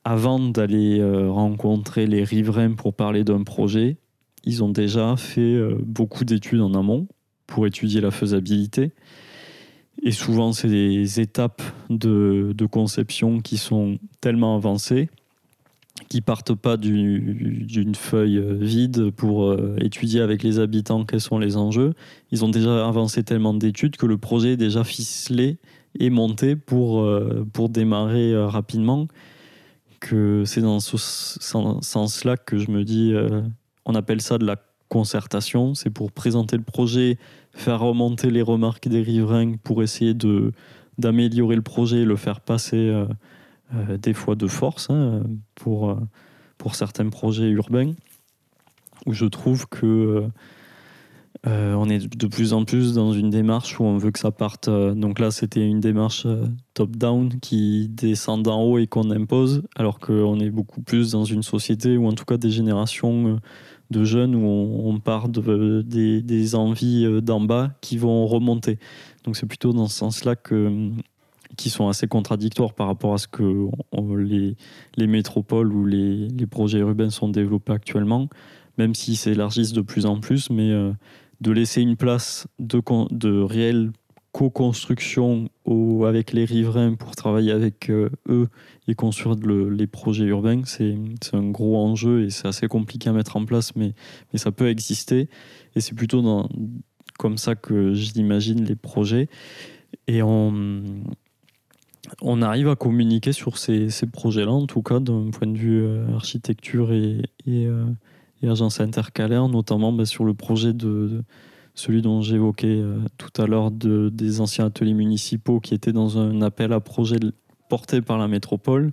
avant d'aller euh, rencontrer les riverains pour parler d'un projet, ils ont déjà fait euh, beaucoup d'études en amont pour étudier la faisabilité. Et souvent, c'est des étapes de, conception qui sont tellement avancées qui partent pas d'une feuille euh, vide pour étudier avec les habitants quels sont les enjeux. Ils ont déjà avancé tellement d'études que le projet est déjà ficelé et monté pour, pour démarrer rapidement que c'est dans ce sens-là que je me dis, euh, on appelle ça de la concertation, c'est pour présenter le projet, faire remonter les remarques des riverains pour essayer de d'améliorer le projet et le faire passer euh, euh, des fois de force hein, pour, pour certains projets urbains, où je trouve que euh, on est de plus en plus dans une démarche où on veut que ça parte. Euh, donc là, c'était une démarche euh, top-down qui descend d'en haut et qu'on impose, alors qu'on est beaucoup plus dans une société ou en tout cas des générations de jeunes où on, part de, des, envies d'en bas qui vont remonter. Donc c'est plutôt dans ce sens-là que qui sont assez contradictoires par rapport à ce que les, les, métropoles ou les, les, projets urbains sont développés actuellement, même s'ils s'élargissent de plus en plus, mais de laisser une place de, de co-construction avec les riverains pour travailler avec eux et construire les projets urbains, c'est un gros enjeu et c'est assez compliqué à mettre en place, mais, ça peut exister. Et c'est plutôt comme ça que j'imagine les projets. Et on, arrive à communiquer sur ces, projets-là, en tout cas d'un point de vue euh, architecture euh, et, agence intercalaire, notamment bah, sur le projet de, celui dont j'évoquais euh, tout à l'heure de, des anciens ateliers municipaux qui étaient dans un appel à projet porté par la métropole.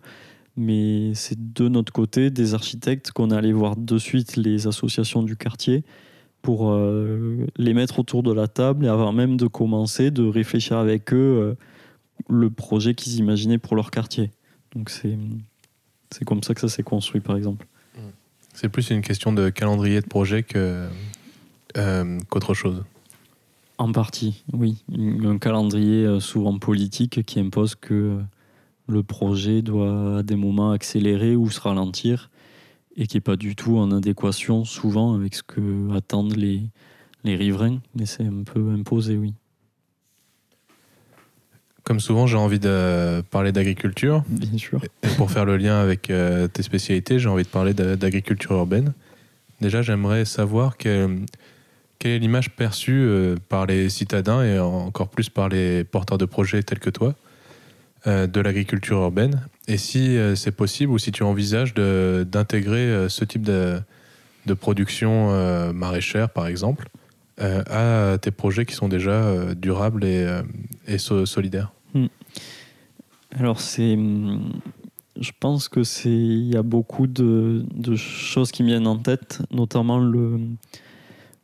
Mais c'est de notre côté des architectes qu'on allé voir de suite les associations du quartier pour euh, les mettre autour de la table et avant même de commencer, de réfléchir avec eux euh, le projet qu'ils imaginaient pour leur quartier. Donc c'est comme ça que ça s'est construit par exemple. C'est plus une question de calendrier de projet que, euh, qu'autre chose. En partie, oui. Un calendrier souvent politique qui impose que le projet doit à des moments accélérer ou se ralentir et qui n'est pas du tout en adéquation souvent avec ce que attendent les, les riverains, mais c'est un peu imposé, oui. Comme souvent, j'ai envie de parler d'agriculture. Bien sûr. Et pour faire le lien avec euh, tes spécialités, j'ai envie de parler d'agriculture urbaine. Déjà, j'aimerais savoir quelle est l'image perçue euh, par les citadins et encore plus par les porteurs de projets tels que toi euh, de l'agriculture urbaine? Et si euh, c'est possible ou si tu envisages d'intégrer ce type de, production maraîchère, par exemple, à tes projets qui sont déjà durables et, et solidaires? Hmm. Alors, c'est. Hmm, je pense que c'est. Il y a beaucoup de, de, choses qui me viennent en tête, notamment le,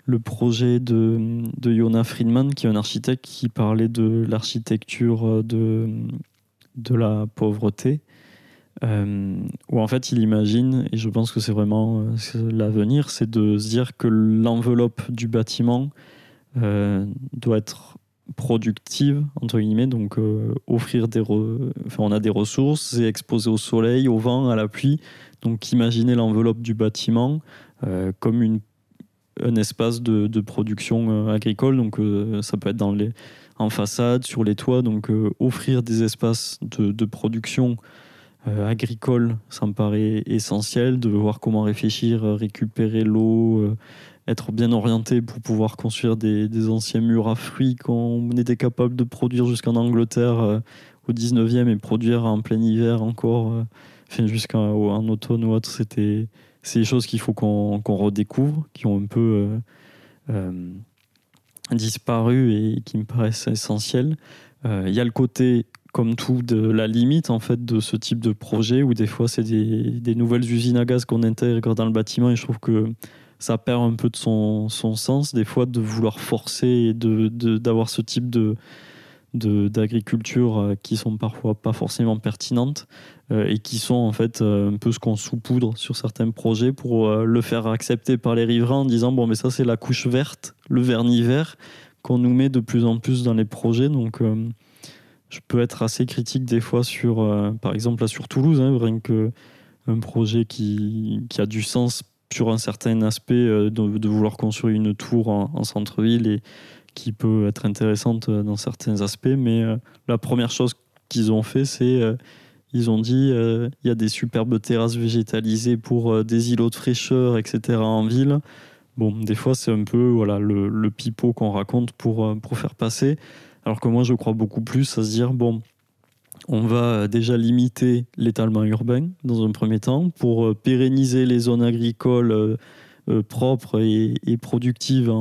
le projet de, de Yona Friedman, qui est un architecte qui parlait de l'architecture de de la pauvreté, euh, où en fait il imagine, et je pense que c'est vraiment euh, l'avenir, c'est de se dire que l'enveloppe du bâtiment euh, doit être productive, entre guillemets, donc offrir des... Enfin, on a des ressources, c'est exposé au soleil, au vent, à la pluie, donc imaginer l'enveloppe du bâtiment comme une un espace de, production agricole. Donc, ça peut être dans les, en façade, sur les toits. Donc euh, offrir des espaces de, production euh, agricole, ça me paraît essentiel, de voir comment réfléchir, euh, récupérer l'eau, être bien orienté pour pouvoir construire des, anciens murs à fruits qu'on était capable de produire jusqu'en Angleterre au 19e et produire en plein hiver encore, enfin, jusqu'en automne ou autre. C'était, c'est des choses qu'il faut qu'on, redécouvre, qui ont un peu disparu et qui me paraissent essentiels. Euh, il y a le côté, comme tout, de la limite en fait de ce type de projet où des fois c'est des, nouvelles usines à gaz qu'on intègre dans le bâtiment et je trouve que ça perd un peu de son, sens des fois de vouloir forcer et de, d'avoir ce type de, d'agriculture euh, qui sont parfois pas forcément pertinentes euh, et qui sont en fait un peu ce qu'on saupoudre sur certains projets pour le faire accepter par les riverains en disant bon mais ça c'est la couche verte le vernis vert qu'on nous met de plus en plus dans les projets. Donc, euh, je peux être assez critique des fois sur, euh, par exemple, là sur Toulouse, hein, rien que un projet qui, qui, a du sens sur un certain aspect euh, de, vouloir construire une tour en, centre-ville et qui peut être intéressante dans certains aspects. Mais la première chose qu'ils ont fait, c'est ils ont dit il y a des superbes terrasses végétalisées pour des îlots de fraîcheur, etc. en ville. Bon, des fois, c'est un peu voilà, le, pipeau qu'on raconte pour, euh, pour faire passer. Alors que moi, je crois beaucoup plus à se dire, bon, on va déjà limiter l'étalement urbain dans un premier temps pour euh, pérenniser les zones agricoles euh, propres et, productives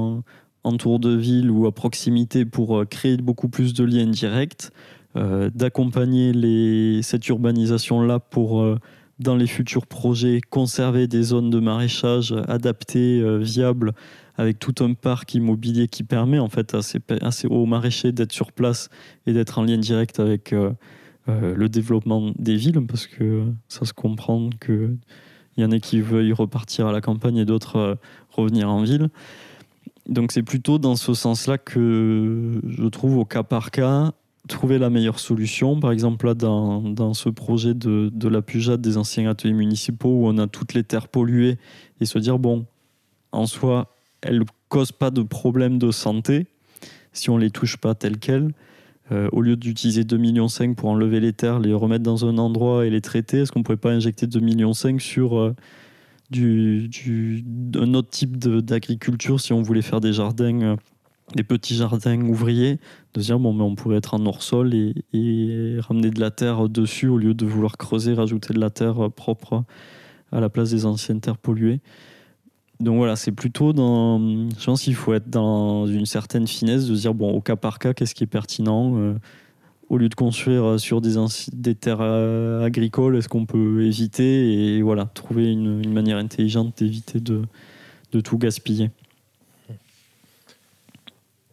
en, tour de ville ou à proximité pour créer beaucoup plus de liens directs, d'accompagner cette urbanisation-là pour dans les futurs projets, conserver des zones de maraîchage adaptées, euh, viables, avec tout un parc immobilier qui permet en fait à ces, hauts maraîchers d'être sur place et d'être en lien direct avec euh, euh, le développement des villes, parce que ça se comprend qu'il y en a qui veuillent repartir à la campagne et d'autres revenir en ville. Donc c'est plutôt dans ce sens-là que je trouve au cas par cas trouver la meilleure solution. Par exemple, là, dans, dans ce projet de, de la Pujade des anciens ateliers municipaux où on a toutes les terres polluées et se dire, bon, en soi, elles ne causent pas de problème de santé si on ne les touche pas telles quelles. Euh, au lieu d'utiliser 2,5 millions pour enlever les terres, les remettre dans un endroit et les traiter, est-ce qu'on ne pourrait pas injecter 2,5 millions sur euh, du, du, un autre type d'agriculture si on voulait faire des jardins, euh, des petits jardins ouvriers, de dire bon, mais on pourrait être en hors-sol et, ramener de la terre dessus au lieu de vouloir creuser, rajouter de la terre propre à la place des anciennes terres polluées. Donc voilà, c'est plutôt dans. Je pense qu'il faut être dans une certaine finesse de dire, bon, au cas par cas, qu'est-ce qui est pertinent euh, Au lieu de construire sur des, des terres euh, agricoles, est-ce qu'on peut éviter Et voilà, trouver une, une manière intelligente d'éviter de, de tout gaspiller?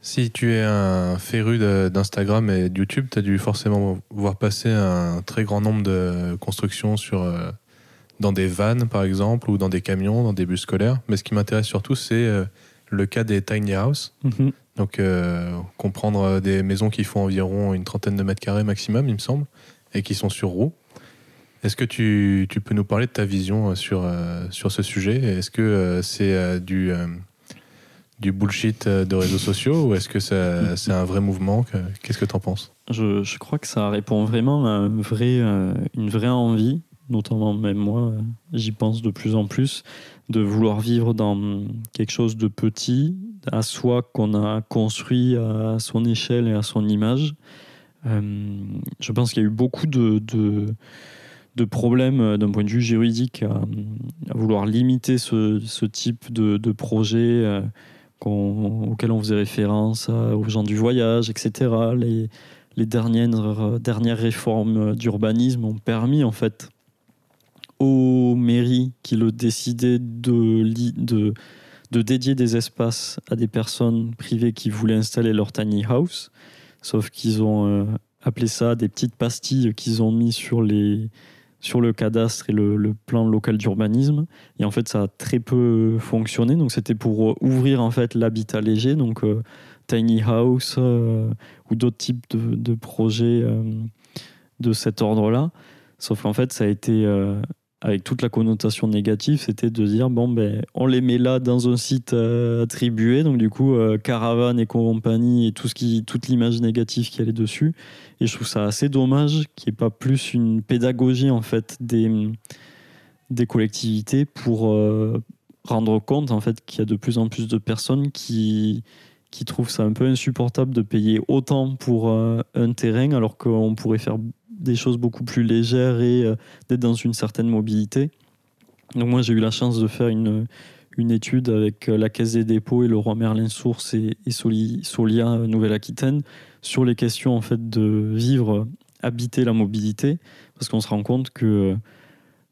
Si tu es un féru d'Instagram et de YouTube, tu as dû forcément voir passer un très grand nombre de constructions sur. Euh dans des vannes, par exemple, ou dans des camions, dans des bus scolaires. Mais ce qui m'intéresse surtout, c'est euh, le cas des tiny houses. Mm -hmm. Donc, euh, comprendre des maisons qui font environ une trentaine de mètres carrés maximum, il me semble, et qui sont sur roues. Est-ce que tu, peux nous parler de ta vision sur, euh, sur ce sujet? Est-ce que euh, c'est euh, du, du bullshit de réseaux sociaux ou est-ce que c'est un vrai mouvement? Qu'est-ce que tu en penses? Je, crois que ça répond vraiment à une vraie envie notamment même moi, j'y pense de plus en plus, de vouloir vivre dans quelque chose de petit, à soi qu'on a construit à son échelle et à son image. Euh, je pense qu'il y a eu beaucoup de, de, problèmes d'un point de vue juridique à, vouloir limiter ce, type de, projet euh, auquel on faisait référence aux gens du voyage, etc. Les, dernières, dernières réformes d'urbanisme ont permis en fait aux mairies qui le décidaient de, de dédier des espaces à des personnes privées qui voulaient installer leur tiny house. Sauf qu'ils ont euh, appelé ça des petites pastilles qu'ils ont mis sur, les, sur le cadastre et le, plan local d'urbanisme. Et en fait, ça a très peu fonctionné. Donc, c'était pour ouvrir en fait l'habitat léger, donc euh, tiny house euh, ou d'autres types de, projets euh, de cet ordre-là. Sauf qu'en fait, ça a été euh, avec toute la connotation négative, c'était de dire bon ben on les met là dans un site euh, attribué, donc du coup euh, caravane et compagnie et toute l'image négative qui allait dessus. Et je trouve ça assez dommage qu'il n'y ait pas plus une pédagogie en fait des des collectivités pour euh, rendre compte en fait qu'il y a de plus en plus de personnes qui qui trouvent ça un peu insupportable de payer autant pour un terrain alors qu'on pourrait faire des choses beaucoup plus légères et euh, d'être dans une certaine mobilité. Donc moi j'ai eu la chance de faire une, une étude avec euh, la Caisse des dépôts et le roi Merlin Source et, et Soli, Solia euh, Nouvelle-Aquitaine sur les questions en fait de vivre, habiter la mobilité, parce qu'on se rend compte que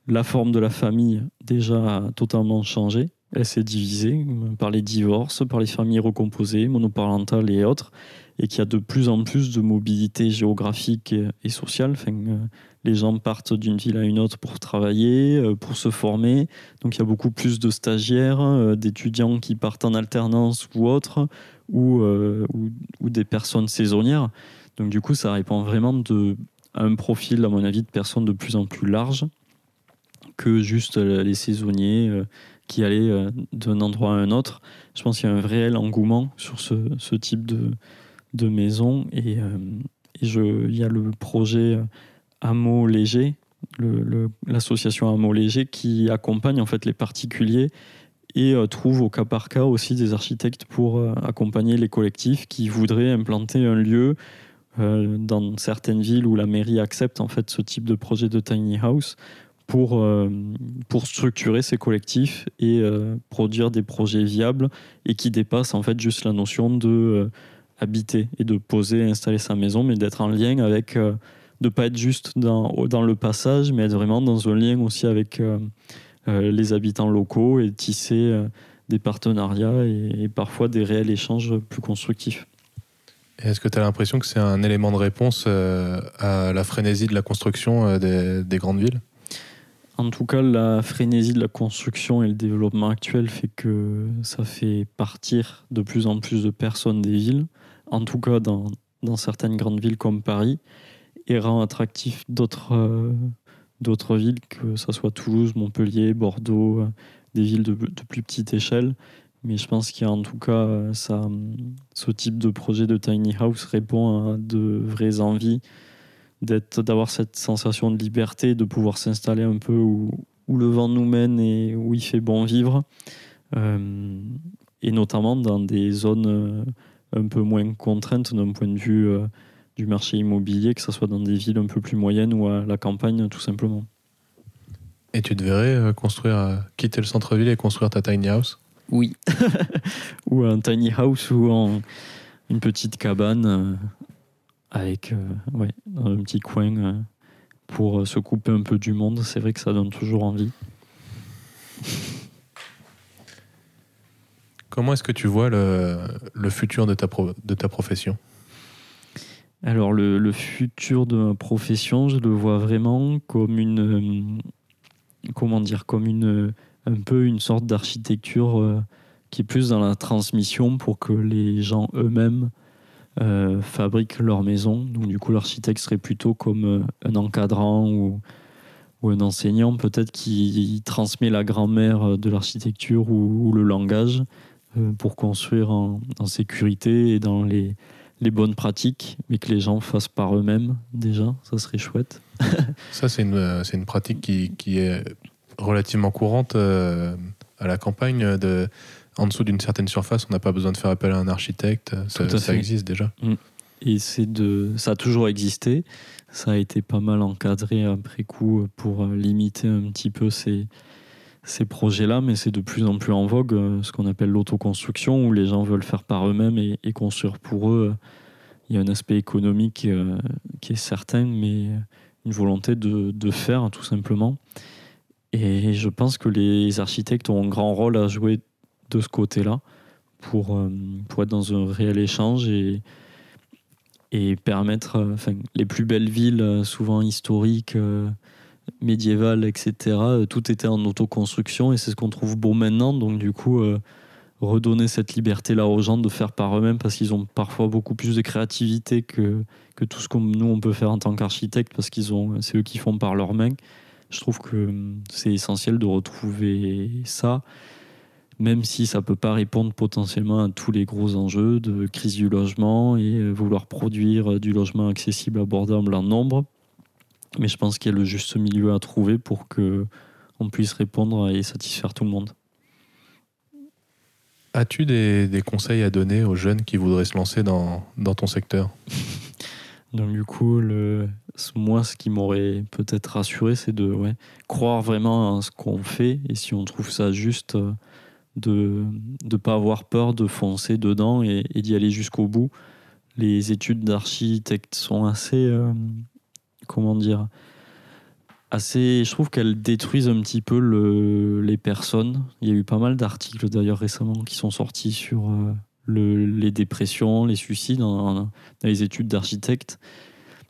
la forme de la famille déjà a totalement changé. Elle s'est divisée par les divorces, par les familles recomposées, monoparentales et autres et qu'il y a de plus en plus de mobilité géographique et, sociale. Euh, les gens partent d'une ville à une autre pour travailler, euh, pour se former. Donc il y a beaucoup plus de stagiaires, euh, d'étudiants qui partent en alternance ou autres, ou, ou, des personnes saisonnières. Donc du coup, ça répond vraiment à un profil, à mon avis, de personnes de plus en plus large que juste les saisonniers qui allaient d'un endroit à un autre. Je pense qu'il y a un réel engouement sur ce, ce type de, de maisons et, euh, il y a le projet Hameau Léger, l'association Hameau Léger qui accompagne en fait les particuliers et euh, trouve au cas par cas aussi des architectes pour euh, accompagner les collectifs qui voudraient implanter un lieu dans certaines villes où la mairie accepte en fait ce type de projet de tiny house pour, pour structurer ces collectifs et produire des projets viables et qui dépassent en fait juste la notion de habiter et de poser et installer sa maison, mais d'être en lien avec, euh, de pas être juste dans, dans le passage, mais être vraiment dans un lien aussi avec euh, euh, les habitants locaux et tisser euh, des partenariats et, et, parfois des réels échanges plus constructifs. Est-ce que tu as l'impression que c'est un élément de réponse à la frénésie de la construction des, des grandes villes? En tout cas, la frénésie de la construction et le développement actuel fait que ça fait partir de plus en plus de personnes des villes en tout cas dans, certaines grandes villes comme Paris et rend attractif d'autres d'autres villes, que ce soit Toulouse, Montpellier, Bordeaux, des villes de, plus petite échelle. Mais je pense qu'il tout cas ça, ce type de projet de tiny house répond à de vraies envies d'avoir cette sensation de liberté, de pouvoir s'installer un peu où, le vent nous mène et où il fait bon vivre. Euh, et notamment dans des zones euh, un peu moins contraintes d'un point de vue euh, du marché immobilier, que ce soit dans des villes un peu plus moyennes ou à la campagne tout simplement. Et tu devrais construire, quitter le centre-ville et construire ta tiny house? Oui. ou un tiny house ou en une petite cabane avec ouais, un petit coin pour se couper un peu du monde. C'est vrai que ça donne toujours envie. Comment est-ce que tu vois le, futur de ta, de ta profession? Alors, le, futur de ma profession, je le vois vraiment comme une. Euh, comment dire Comme une, un peu une sorte d'architecture euh, qui est plus dans la transmission pour que les gens eux-mêmes euh, fabriquent leur maison. Donc, du coup, l'architecte serait plutôt comme un encadrant ou, un enseignant, peut-être qui transmet la grammaire de l'architecture ou, le langage euh, pour construire en, sécurité et dans les, les, bonnes pratiques, mais que les gens fassent par eux-mêmes déjà, ça serait chouette. ça, c'est une, c'est une pratique qui, qui, est relativement courante euh, à la campagne. De, en dessous d'une certaine surface, on n'a pas besoin de faire appel à un architecte, ça, ça existe déjà. Mm. Et c'est de, ça a toujours existé. Ça a été pas mal encadré après coup pour limiter un petit peu ces, ces projets-là, mais c'est de plus en plus en vogue, euh, ce qu'on appelle l'autoconstruction, où les gens veulent faire par eux-mêmes et, construire pour eux. Il y a un aspect économique euh, qui est certain, mais une volonté de, faire, tout simplement. Et je pense que les architectes ont un grand rôle à jouer de ce côté-là pour, euh, pour être dans un réel échange et, et permettre les plus belles villes, souvent historiques, médiévale, etc., euh, tout était en autoconstruction et c'est ce qu'on trouve beau maintenant. Donc, du coup, euh, redonner cette liberté-là aux gens de faire par eux-mêmes parce qu'ils ont parfois beaucoup plus de créativité que, que tout ce que nous on peut faire en tant qu'architecte parce qu'ils ont, c'est eux qui font par leurs mains. Je trouve que hum, c'est essentiel de retrouver ça, même si ça peut pas répondre potentiellement à tous les gros enjeux de crise du logement et euh, vouloir produire du logement accessible, abordable en nombre. Mais je pense qu'il y a le juste milieu à trouver pour que on puisse répondre et satisfaire tout le monde. As-tu des, des, conseils à donner aux jeunes qui voudraient se lancer dans, dans ton secteur? Donc du coup, le, moi, ce qui m'aurait peut-être rassuré, c'est de ouais, croire vraiment à ce qu'on fait et si on trouve ça juste, de ne pas avoir peur de foncer dedans et, d'y aller jusqu'au bout. Les études d'architecte sont assez... Euh, comment dire, assez. Je trouve qu'elles détruisent un petit peu le, les personnes. Il y a eu pas mal d'articles d'ailleurs récemment qui sont sortis sur euh, le, les dépressions, les suicides dans, les études d'architectes.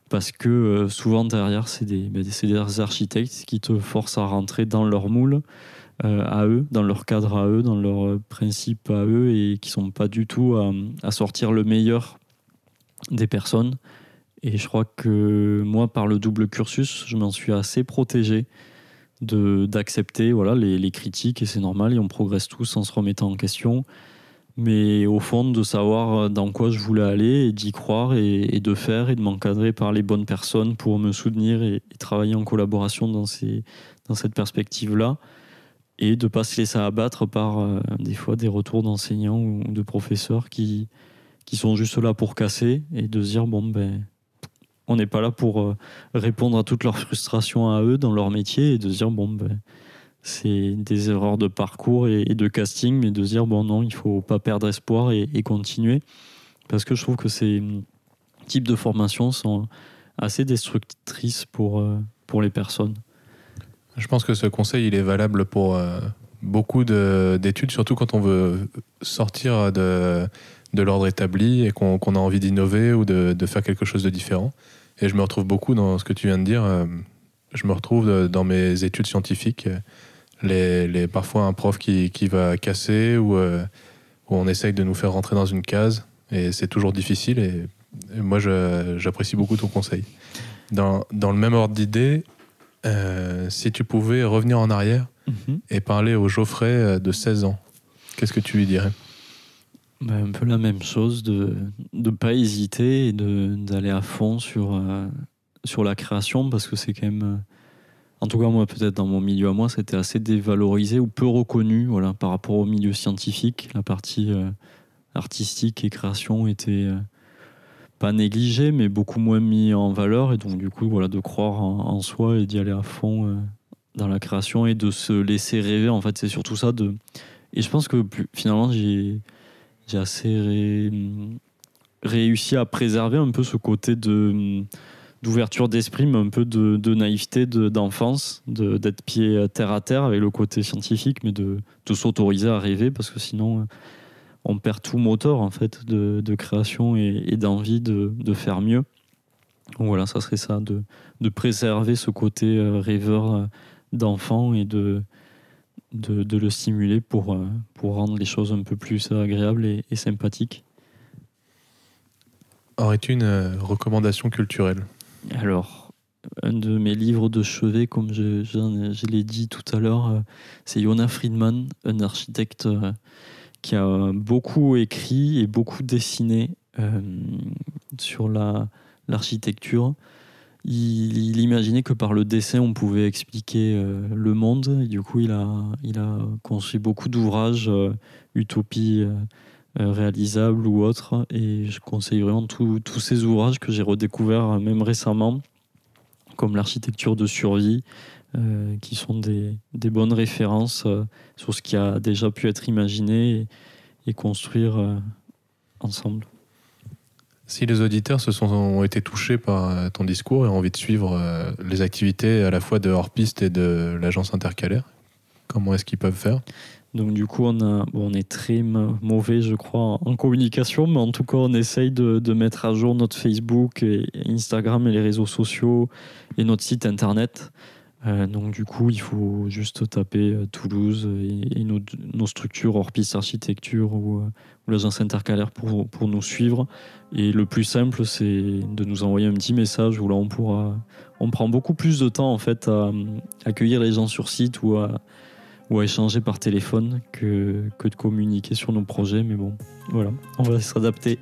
Parce que euh, souvent derrière, c'est des, ben, des, architectes qui te forcent à rentrer dans leur moule, euh, à eux, dans leur cadre à eux, dans leurs principes à eux, et qui sont pas du tout à sortir le meilleur des personnes. Et je crois que moi, par le double cursus, je m'en suis assez protégé d'accepter voilà, les, critiques, et c'est normal, et on progresse tous en se remettant en question. Mais au fond, de savoir dans quoi je voulais aller, et d'y croire, et, de faire, et de m'encadrer par les bonnes personnes pour me soutenir et, travailler en collaboration dans, ces, dans cette perspective-là, et de ne pas se laisser abattre par euh, des fois des retours d'enseignants ou de professeurs qui, qui sont juste là pour casser, et de se dire, bon, ben on n'est pas là pour euh, répondre à toutes leurs frustrations à eux dans leur métier et de se dire, bon, ben, c'est des erreurs de parcours et, de casting, mais de se dire, bon, non, il faut pas perdre espoir et, continuer. Parce que je trouve que ces types de formations sont assez destructrices pour, euh, pour les personnes. Je pense que ce conseil, il est valable pour euh, beaucoup d'études, surtout quand on veut sortir de, de l'ordre établi et qu'on a envie d'innover ou de, de, faire quelque chose de différent. Et je me retrouve beaucoup dans ce que tu viens de dire. Euh, je me retrouve dans mes études scientifiques. Les, les parfois un prof qui, qui va casser ou, euh, où on essaye de nous faire rentrer dans une case. Et c'est toujours difficile. Et moi, je- j'apprécie beaucoup ton conseil. Dans, dans le même ordre d'idée, euh, si tu pouvais revenir en arrière Mhm. et parler au Geoffrey euh, de 16 ans, qu'est-ce que tu lui dirais Ben, un peu la même chose, de ne pas hésiter et de- d'aller à fond sur, euh, sur la création, parce que c'est quand même, euh, en tout cas moi peut-être dans mon milieu à moi, c'était assez dévalorisé ou peu reconnu voilà, par rapport au milieu scientifique. La partie euh, artistique et création était euh, pas négligée, mais beaucoup moins mis en valeur, et donc du coup voilà, de croire en, en soi et d'y aller à fond euh, dans la création et de se laisser rêver, en fait c'est surtout ça. De... Et je pense que finalement j'ai j'ai assez ré- réussi à préserver un peu ce côté de d'ouverture d'esprit, mais un peu de, de naïveté de- d'enfance, de, d'être pied terre à terre avec le côté scientifique, mais de, de s'autoriser à rêver, parce que sinon euh, on perd tout moteur en fait de, de création et, et d'envie de, de faire mieux. Donc voilà, ça serait ça, de, de préserver ce côté euh, rêveur euh, d'enfant et de, de, de le stimuler pour, euh, pour rendre les choses un peu plus agréables et, et sympathiques. Aurais-tu une euh, recommandation culturelle? Alors, un de mes livres de chevet, comme je, je, je l'ai dit tout à l'heure, euh, c'est Yona Friedman, un architecte qui a beaucoup écrit et beaucoup dessiné euh, sur la, l'architecture. Il, imaginait que par le dessin, on pouvait expliquer euh, le monde. Et du coup, il a, il construit beaucoup d'ouvrages, euh, utopies euh, réalisables ou autres. Et je conseille vraiment tous ces ouvrages que j'ai redécouverts même récemment, comme l'architecture de survie, qui sont des, bonnes références sur ce qui a déjà pu être imaginé et, construire ensemble. Si les auditeurs se sont, ont été touchés par euh, ton discours et ont envie de suivre euh, les activités à la fois de hors-piste et de l'agence intercalaire, comment est-ce qu'ils peuvent faire? Donc du coup, on, a, on est très ma- mauvais, je crois, en communication, mais en tout cas, on essaye de, de mettre à jour notre Facebook et Instagram et les réseaux sociaux et notre site internet. Euh, donc du coup, il faut juste taper euh, Toulouse et, nos, structures hors piste architecture ou, euh, ou l'agence intercalaire pour, pour nous suivre. Et le plus simple, c'est de nous envoyer un petit message où là, on pourra... On prend beaucoup plus de temps en fait à accueillir les gens sur site ou à, échanger par téléphone que, que de communiquer sur nos projets. Mais bon, voilà, on va s'adapter.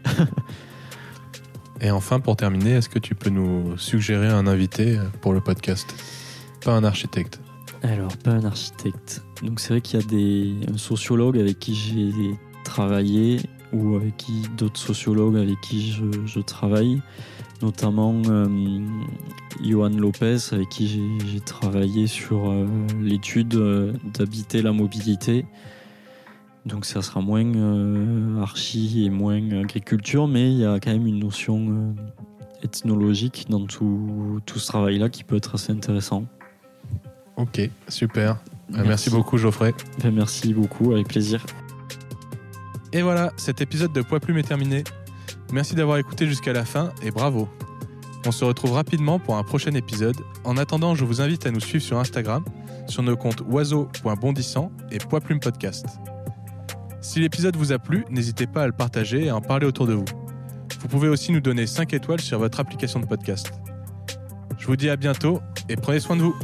Et enfin, pour terminer, est-ce que tu peux nous suggérer un invité pour le podcast? Pas un architecte. Alors, pas un architecte. Donc c'est vrai qu'il y a des un sociologue avec qui j'ai travaillé ou avec qui d'autres sociologues avec qui je, travaille, notamment euh, Johan Lopez avec qui j'ai- travaillé sur euh, l'étude euh, d'habiter la mobilité. Donc ça sera moins euh, archi et moins agriculture, mais il y a quand même une notion ethnologique dans tout, tout ce travail-là qui peut être assez intéressant. Ok, super. Euh, Merci, beaucoup Geoffrey. Ben, merci beaucoup, avec plaisir. Et voilà, cet épisode de Poids Plume est terminé. Merci d'avoir écouté jusqu'à la fin et bravo. On se retrouve rapidement pour un prochain épisode. En attendant, je vous invite à nous suivre sur Instagram, sur nos comptes oiseau.bondissant et Poids Plume Podcast. Si l'épisode vous a plu, n'hésitez pas à le partager et à en parler autour de vous. Vous pouvez aussi nous donner 5 étoiles sur votre application de podcast. Je vous dis à bientôt et prenez soin de vous.